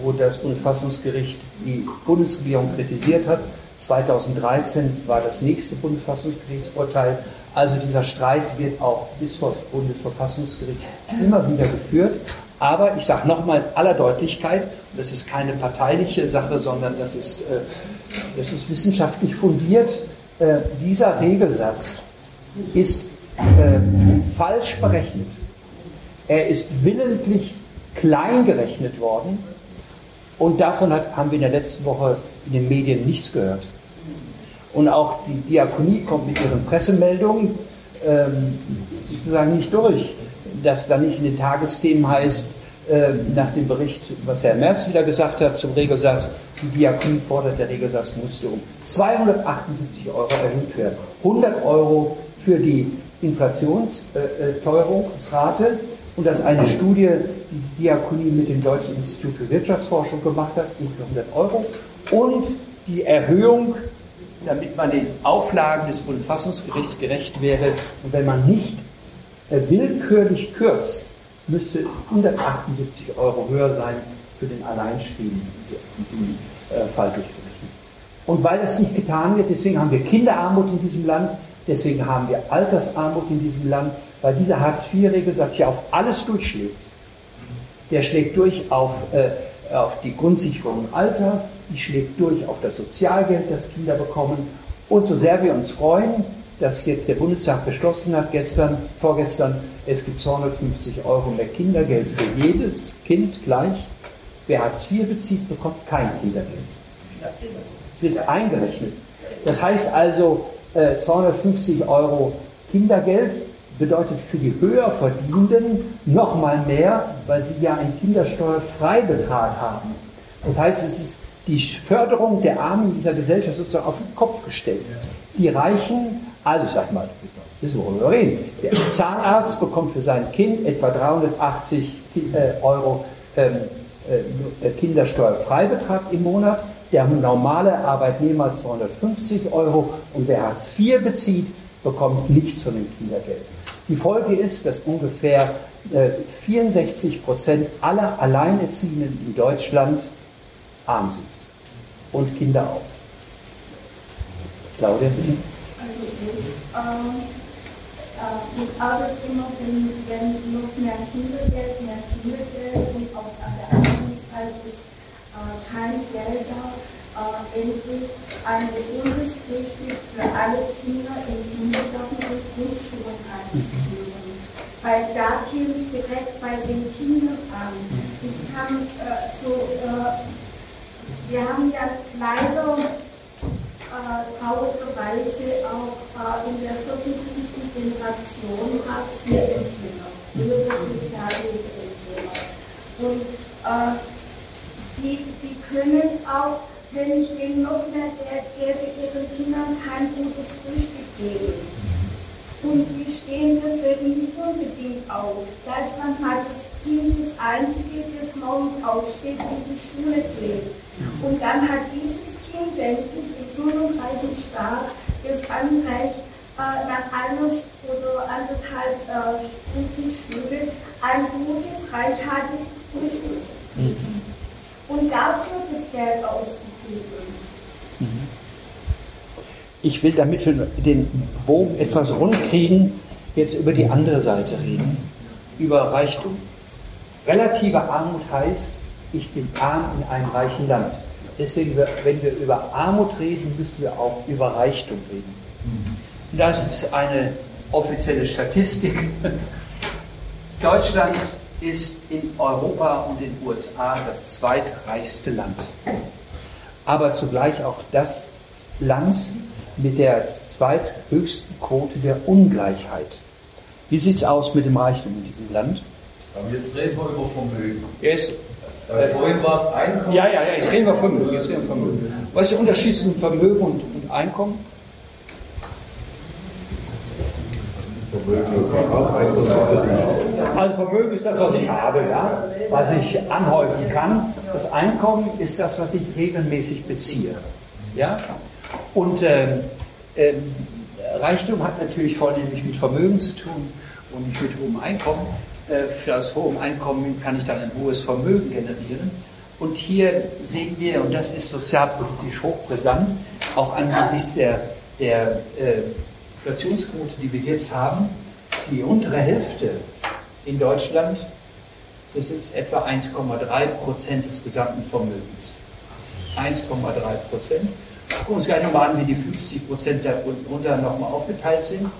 wo das Bundesverfassungsgericht die Bundesregierung kritisiert hat. 2013 war das nächste Bundesverfassungsgerichtsurteil. Also dieser Streit wird auch bis vor das Bundesverfassungsgericht immer wieder geführt. Aber ich sage nochmal in aller Deutlichkeit, das ist keine parteiliche Sache, sondern das ist, äh, das ist wissenschaftlich fundiert. Äh, dieser Regelsatz ist äh, falsch berechnet. Er ist willentlich klein gerechnet worden und davon hat, haben wir in der letzten Woche in den Medien nichts gehört. Und auch die Diakonie kommt mit ihren Pressemeldungen ähm, sozusagen nicht durch, dass da nicht in den Tagesthemen heißt, äh, nach dem Bericht, was Herr Merz wieder gesagt hat zum Regelsatz, die Diakonie fordert, der Regelsatz musste um 278 Euro erhöht werden. 100 Euro für die Inflationsteuerungsrate und dass eine Studie, die die Diakonie mit dem Deutschen Institut für Wirtschaftsforschung gemacht hat, ungefähr 100 Euro und die Erhöhung, damit man den Auflagen des Bundesfassungsgerichts gerecht werde und wenn man nicht äh, willkürlich kürzt, müsste es 178 Euro höher sein für den Alleinstehenden, den äh, Fall durchgerechnet. Und weil das nicht getan wird, deswegen haben wir Kinderarmut in diesem Land, deswegen haben wir Altersarmut in diesem Land, weil dieser Hartz-IV-Regelsatz ja auf alles durchschlägt. Der schlägt durch auf, äh, auf die Grundsicherung im Alter, die schlägt durch auf das Sozialgeld, das Kinder bekommen. Und so sehr wir uns freuen, dass jetzt der Bundestag beschlossen hat, gestern, vorgestern, es gibt 250 Euro mehr Kindergeld für jedes Kind gleich. Wer Hartz IV bezieht, bekommt kein Kindergeld. Es wird eingerechnet. Das heißt also, 250 äh, Euro Kindergeld bedeutet für die höher Verdienenden noch mal mehr, weil sie ja einen Kindersteuerfreibetrag haben. Das heißt, es ist die Förderung der Armen dieser Gesellschaft sozusagen auf den Kopf gestellt. Die Reichen, also sag mal, wissen wir, worüber wir reden. Der Zahnarzt bekommt für sein Kind etwa 380 äh, Euro ähm, äh, Kindersteuerfreibetrag im Monat. Der normale Arbeitnehmer 250 Euro und wer Hartz IV bezieht, bekommt nichts von dem Kindergeld. Die Folge ist, dass ungefähr äh, 64 Prozent aller Alleinerziehenden in Deutschland arm sind. Und Kinder auch. Claudia, bitte. Also, ähm, äh, mit Arbeitszimmer, wenn, wenn noch mehr Kindergeld, mehr Kindergeld und an der anderen Seite ist keine Gelder, äh, endlich ein gesundes Frühstück für alle Kinder im Kindergarten und Grundschulen einzuführen. Weil da käme es direkt bei den Kindern an. Ich kann äh, so, äh, wir haben ja leider äh, traurigerweise auch äh, in der vierten, fünften Generation Hartz-IV-Empfänger, höhere Sozialhilfeempfänger. Und äh, die, die können auch wenn ich noch mehr Geld gebe, ihren Kindern kein gutes Frühstück geben. Und die stehen deswegen nicht unbedingt auf. Da ist dann halt das Kind das Einzige, das morgens aufsteht und die Schule geht. Und dann hat dieses Kind, denke ich, mit so einem reichen Staat das Anrecht, äh, nach einer oder anderthalb äh, Stunden Schule ein gutes, reichhaltiges Frühstück zu kriegen. Mhm und dafür das Geld auszugeben. Ich will, damit wir den Bogen etwas rund kriegen, jetzt über die andere Seite reden, über Reichtum. Relative Armut heißt, ich bin arm in einem reichen Land. Deswegen, wenn wir über Armut reden, müssen wir auch über Reichtum reden. Das ist eine offizielle Statistik. Deutschland ist in Europa und in den USA das zweitreichste Land, aber zugleich auch das Land mit der zweithöchsten Quote der Ungleichheit. Wie sieht es aus mit dem Reichtum in diesem Land? Aber jetzt reden wir über Vermögen. Yes. Äh, vorhin war es Einkommen. Ja, ja, ja, jetzt reden wir Vermögen. Jetzt reden wir Vermögen. Was ist der Unterschied zwischen Vermögen und, und Einkommen? Also Vermögen ist das, was ich habe, ja? was ich anhäufen kann. Das Einkommen ist das, was ich regelmäßig beziehe. Ja? Und äh, äh, Reichtum hat natürlich vornehmlich mit Vermögen zu tun und nicht mit hohem Einkommen. Äh, für das hohe Einkommen kann ich dann ein hohes Vermögen generieren. Und hier sehen wir, und das ist sozialpolitisch hochbrisant, auch angesichts der, der äh, Inflationsquote, die wir jetzt haben, die untere Hälfte in Deutschland besitzt etwa 1,3 Prozent des gesamten Vermögens. 1,3 Prozent. Gucken wir uns gleich nochmal an, wie die 50 Prozent darunter nochmal aufgeteilt sind.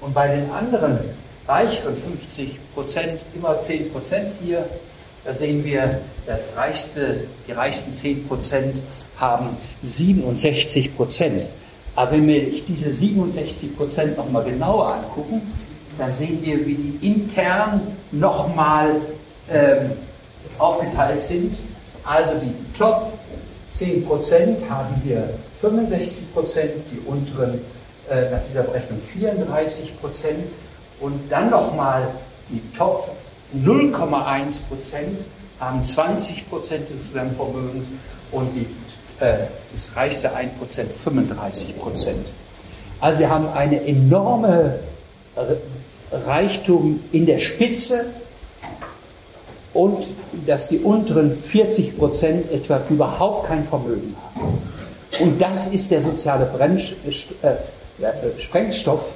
Und bei den anderen reicheren 50 Prozent, immer 10 Prozent hier, da sehen wir, das reichste, die reichsten 10 Prozent haben 67 Prozent. Aber wenn wir diese 67 Prozent nochmal genauer angucken, dann sehen wir, wie die intern nochmal ähm, aufgeteilt sind. Also die Top 10 Prozent haben wir 65 Prozent, die unteren äh, nach dieser Berechnung 34 Prozent und dann nochmal die Top 0,1 Prozent haben 20 Prozent des Gesamtvermögens und die das reichste 1% 35 Prozent. Also wir haben eine enorme Reichtum in der Spitze und dass die unteren 40 Prozent etwa überhaupt kein Vermögen haben. Und das ist der soziale Brennst äh, äh, Sprengstoff,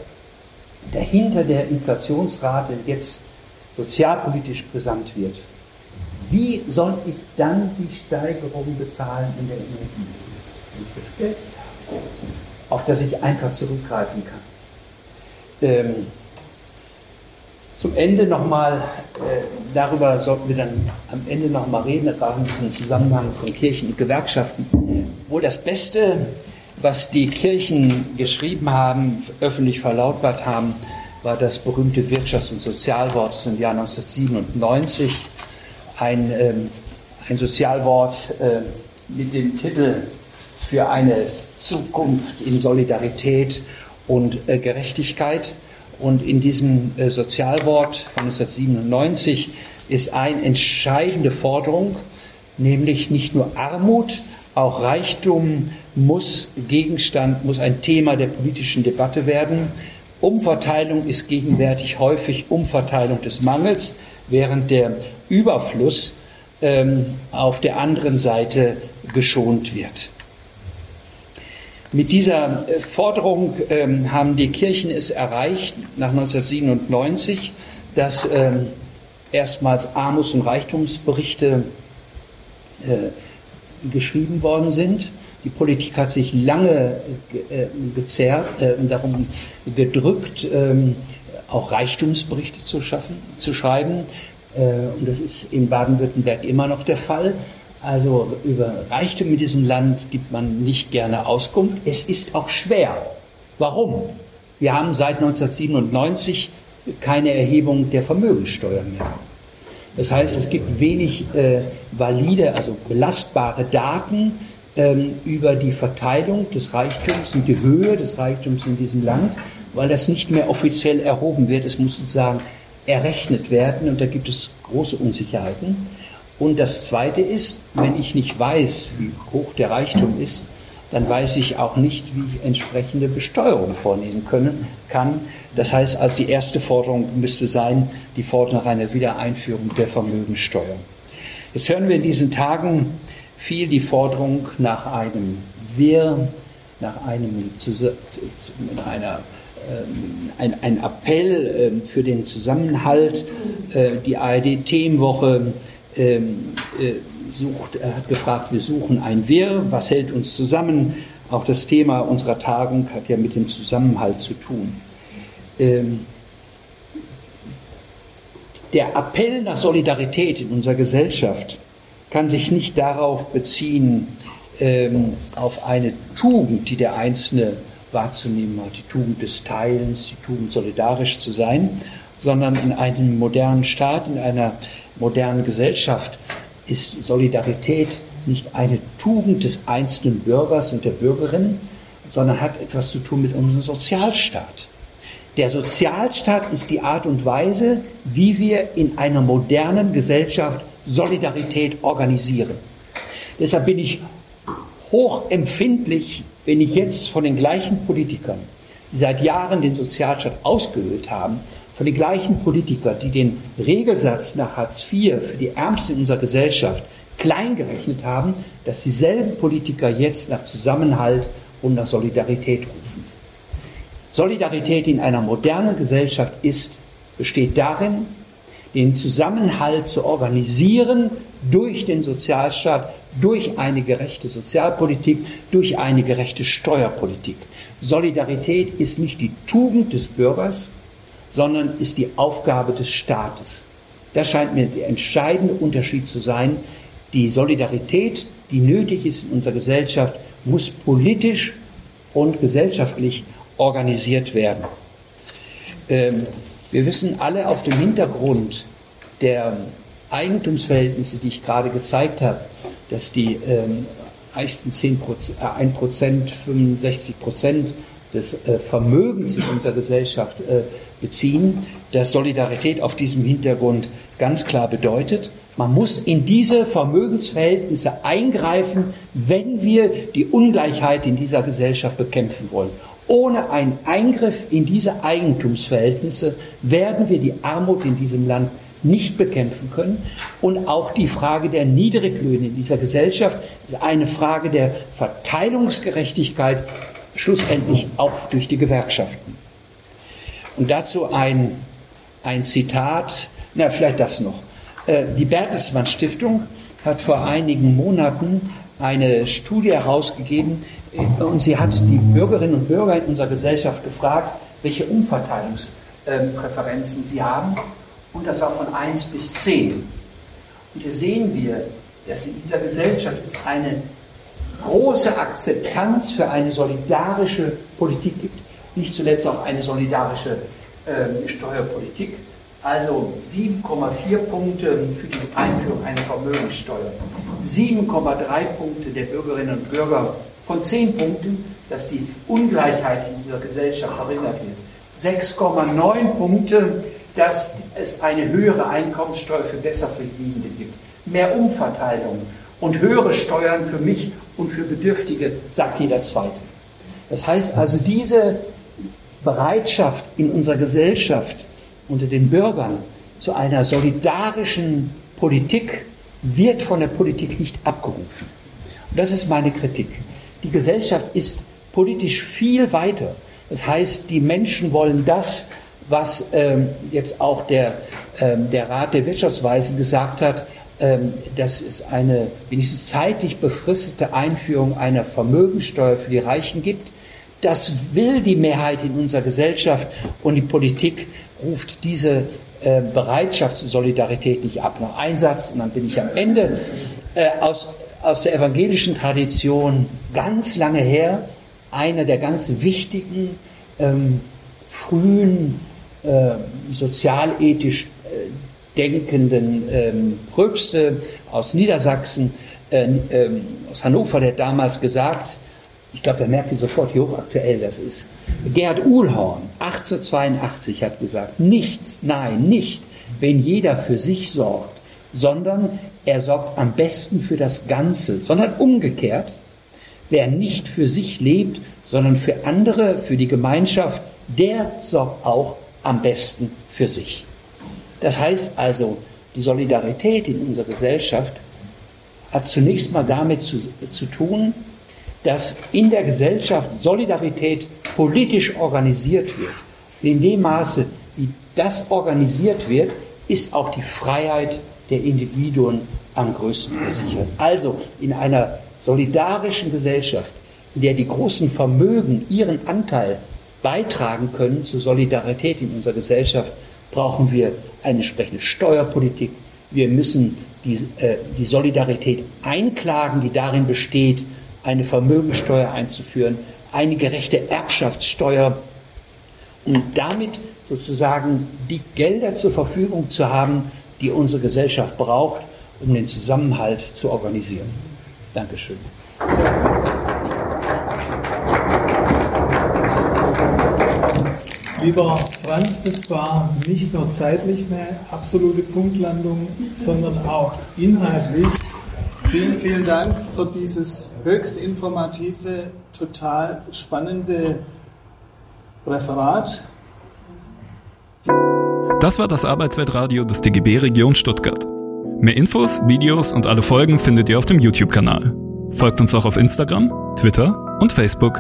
der hinter der Inflationsrate jetzt sozialpolitisch brisant wird. Wie soll ich dann die Steigerung bezahlen in der Energie? Wenn ich das Geld habe, auf das ich einfach zurückgreifen kann. Ähm, zum Ende nochmal, äh, darüber sollten wir dann am Ende nochmal reden, gerade in diesem Zusammenhang von Kirchen und Gewerkschaften. Wohl das Beste, was die Kirchen geschrieben haben, öffentlich verlautbart haben, war das berühmte Wirtschafts- und Sozialwort aus dem Jahr 1997 ein, ähm, ein Sozialwort äh, mit dem Titel für eine Zukunft in Solidarität und äh, Gerechtigkeit. Und in diesem äh, Sozialwort von 1997 ist eine entscheidende Forderung, nämlich nicht nur Armut, auch Reichtum muss Gegenstand, muss ein Thema der politischen Debatte werden. Umverteilung ist gegenwärtig häufig Umverteilung des Mangels, während der Überfluss ähm, auf der anderen Seite geschont wird. Mit dieser äh, Forderung ähm, haben die Kirchen es erreicht, nach 1997, dass ähm, erstmals Armuts- und Reichtumsberichte äh, geschrieben worden sind. Die Politik hat sich lange äh, gezerrt, äh, darum gedrückt, ähm, auch Reichtumsberichte zu, schaffen, zu schreiben. Äh, und das ist in Baden-Württemberg immer noch der Fall. Also über Reichtum in diesem Land gibt man nicht gerne Auskunft. Es ist auch schwer. Warum? Wir haben seit 1997 keine Erhebung der Vermögensteuer mehr. Das heißt, es gibt wenig äh, valide, also belastbare Daten ähm, über die Verteilung des Reichtums und die Höhe des Reichtums in diesem Land, weil das nicht mehr offiziell erhoben wird. Es muss sozusagen errechnet werden und da gibt es große Unsicherheiten. Und das Zweite ist, wenn ich nicht weiß, wie hoch der Reichtum ist, dann weiß ich auch nicht, wie ich entsprechende Besteuerung vornehmen können, kann. Das heißt also, die erste Forderung müsste sein, die Forderung nach einer Wiedereinführung der Vermögensteuer. Jetzt hören wir in diesen Tagen viel die Forderung nach einem Wir, nach einem, zu, einer, ein, ein Appell äh, für den Zusammenhalt. Äh, die ARD-Themenwoche ähm, äh, sucht, er hat gefragt, wir suchen ein Wir, was hält uns zusammen? Auch das Thema unserer Tagung hat ja mit dem Zusammenhalt zu tun. Ähm, der Appell nach Solidarität in unserer Gesellschaft kann sich nicht darauf beziehen, ähm, auf eine Tugend, die der Einzelne wahrzunehmen hat, die Tugend des Teilens, die Tugend solidarisch zu sein, sondern in einem modernen Staat, in einer modernen Gesellschaft ist Solidarität nicht eine Tugend des einzelnen Bürgers und der Bürgerin, sondern hat etwas zu tun mit unserem Sozialstaat. Der Sozialstaat ist die Art und Weise, wie wir in einer modernen Gesellschaft Solidarität organisieren. Deshalb bin ich hochempfindlich, wenn ich jetzt von den gleichen Politikern, die seit Jahren den Sozialstaat ausgehöhlt haben, von den gleichen Politikern, die den Regelsatz nach Hartz IV für die Ärmsten in unserer Gesellschaft klein gerechnet haben, dass dieselben Politiker jetzt nach Zusammenhalt und nach Solidarität rufen. Solidarität in einer modernen Gesellschaft ist, besteht darin, den Zusammenhalt zu organisieren durch den Sozialstaat, durch eine gerechte Sozialpolitik, durch eine gerechte Steuerpolitik. Solidarität ist nicht die Tugend des Bürgers, sondern ist die Aufgabe des Staates. Das scheint mir der entscheidende Unterschied zu sein. Die Solidarität, die nötig ist in unserer Gesellschaft, muss politisch und gesellschaftlich organisiert werden. Ähm, wir wissen alle auf dem Hintergrund der Eigentumsverhältnisse, die ich gerade gezeigt habe, dass die ähm, reichsten 10 äh, 1 Prozent, 65 Prozent des äh, Vermögens in unserer Gesellschaft äh, beziehen, dass Solidarität auf diesem Hintergrund ganz klar bedeutet, man muss in diese Vermögensverhältnisse eingreifen, wenn wir die Ungleichheit in dieser Gesellschaft bekämpfen wollen. Ohne einen Eingriff in diese Eigentumsverhältnisse werden wir die Armut in diesem Land nicht bekämpfen können. Und auch die Frage der Niedriglöhne in dieser Gesellschaft ist eine Frage der Verteilungsgerechtigkeit, schlussendlich auch durch die Gewerkschaften. Und dazu ein, ein Zitat, na vielleicht das noch. Äh, die Bertelsmann Stiftung hat vor einigen Monaten eine Studie herausgegeben, und sie hat die Bürgerinnen und Bürger in unserer Gesellschaft gefragt, welche Umverteilungspräferenzen sie haben. Und das war von 1 bis 10. Und hier sehen wir, dass in dieser Gesellschaft es eine große Akzeptanz für eine solidarische Politik gibt. Nicht zuletzt auch eine solidarische äh, Steuerpolitik. Also 7,4 Punkte für die Einführung einer Vermögenssteuer, 7,3 Punkte der Bürgerinnen und Bürger von 10 Punkten, dass die Ungleichheit in dieser Gesellschaft verringert wird. 6,9 Punkte, dass es eine höhere Einkommenssteuer für Besserverdienende gibt. Mehr Umverteilung und höhere Steuern für mich und für Bedürftige, sagt jeder Zweite. Das heißt also, diese Bereitschaft in unserer Gesellschaft unter den Bürgern zu einer solidarischen Politik wird von der Politik nicht abgerufen. Und das ist meine Kritik. Die Gesellschaft ist politisch viel weiter. Das heißt, die Menschen wollen das, was ähm, jetzt auch der, ähm, der Rat der Wirtschaftsweisen gesagt hat, ähm, dass es eine wenigstens zeitlich befristete Einführung einer Vermögensteuer für die Reichen gibt. Das will die Mehrheit in unserer Gesellschaft und die Politik ruft diese äh, Bereitschaft zur Solidarität nicht ab. Noch ein Satz und dann bin ich am Ende. Äh, aus, aus der evangelischen Tradition ganz lange her, einer der ganz wichtigen ähm, frühen äh, sozialethisch äh, denkenden ähm, aus Niedersachsen, äh, äh, aus Hannover, der hat damals gesagt, ich glaube, da merkt ihr sofort, wie hochaktuell das ist. Gerhard Uhlhorn, 1882, hat gesagt, nicht, nein, nicht, wenn jeder für sich sorgt, sondern er sorgt am besten für das Ganze, sondern umgekehrt, wer nicht für sich lebt, sondern für andere, für die Gemeinschaft, der sorgt auch am besten für sich. Das heißt also, die Solidarität in unserer Gesellschaft hat zunächst mal damit zu, zu tun, dass in der Gesellschaft Solidarität politisch organisiert wird. in dem Maße, wie das organisiert wird, ist auch die Freiheit der Individuen am größten gesichert. Also in einer solidarischen Gesellschaft, in der die großen Vermögen ihren Anteil beitragen können zur Solidarität in unserer Gesellschaft, brauchen wir eine entsprechende Steuerpolitik. Wir müssen die, äh, die Solidarität einklagen, die darin besteht, eine Vermögensteuer einzuführen, eine gerechte Erbschaftssteuer und damit sozusagen die Gelder zur Verfügung zu haben, die unsere Gesellschaft braucht, um den Zusammenhalt zu organisieren. Dankeschön. Lieber Franz, das war nicht nur zeitlich eine absolute Punktlandung, sondern auch inhaltlich. Vielen, vielen Dank für dieses höchst informative, total spannende Referat. Das war das Arbeitsweltradio des DGB Region Stuttgart. Mehr Infos, Videos und alle Folgen findet ihr auf dem YouTube-Kanal. Folgt uns auch auf Instagram, Twitter und Facebook.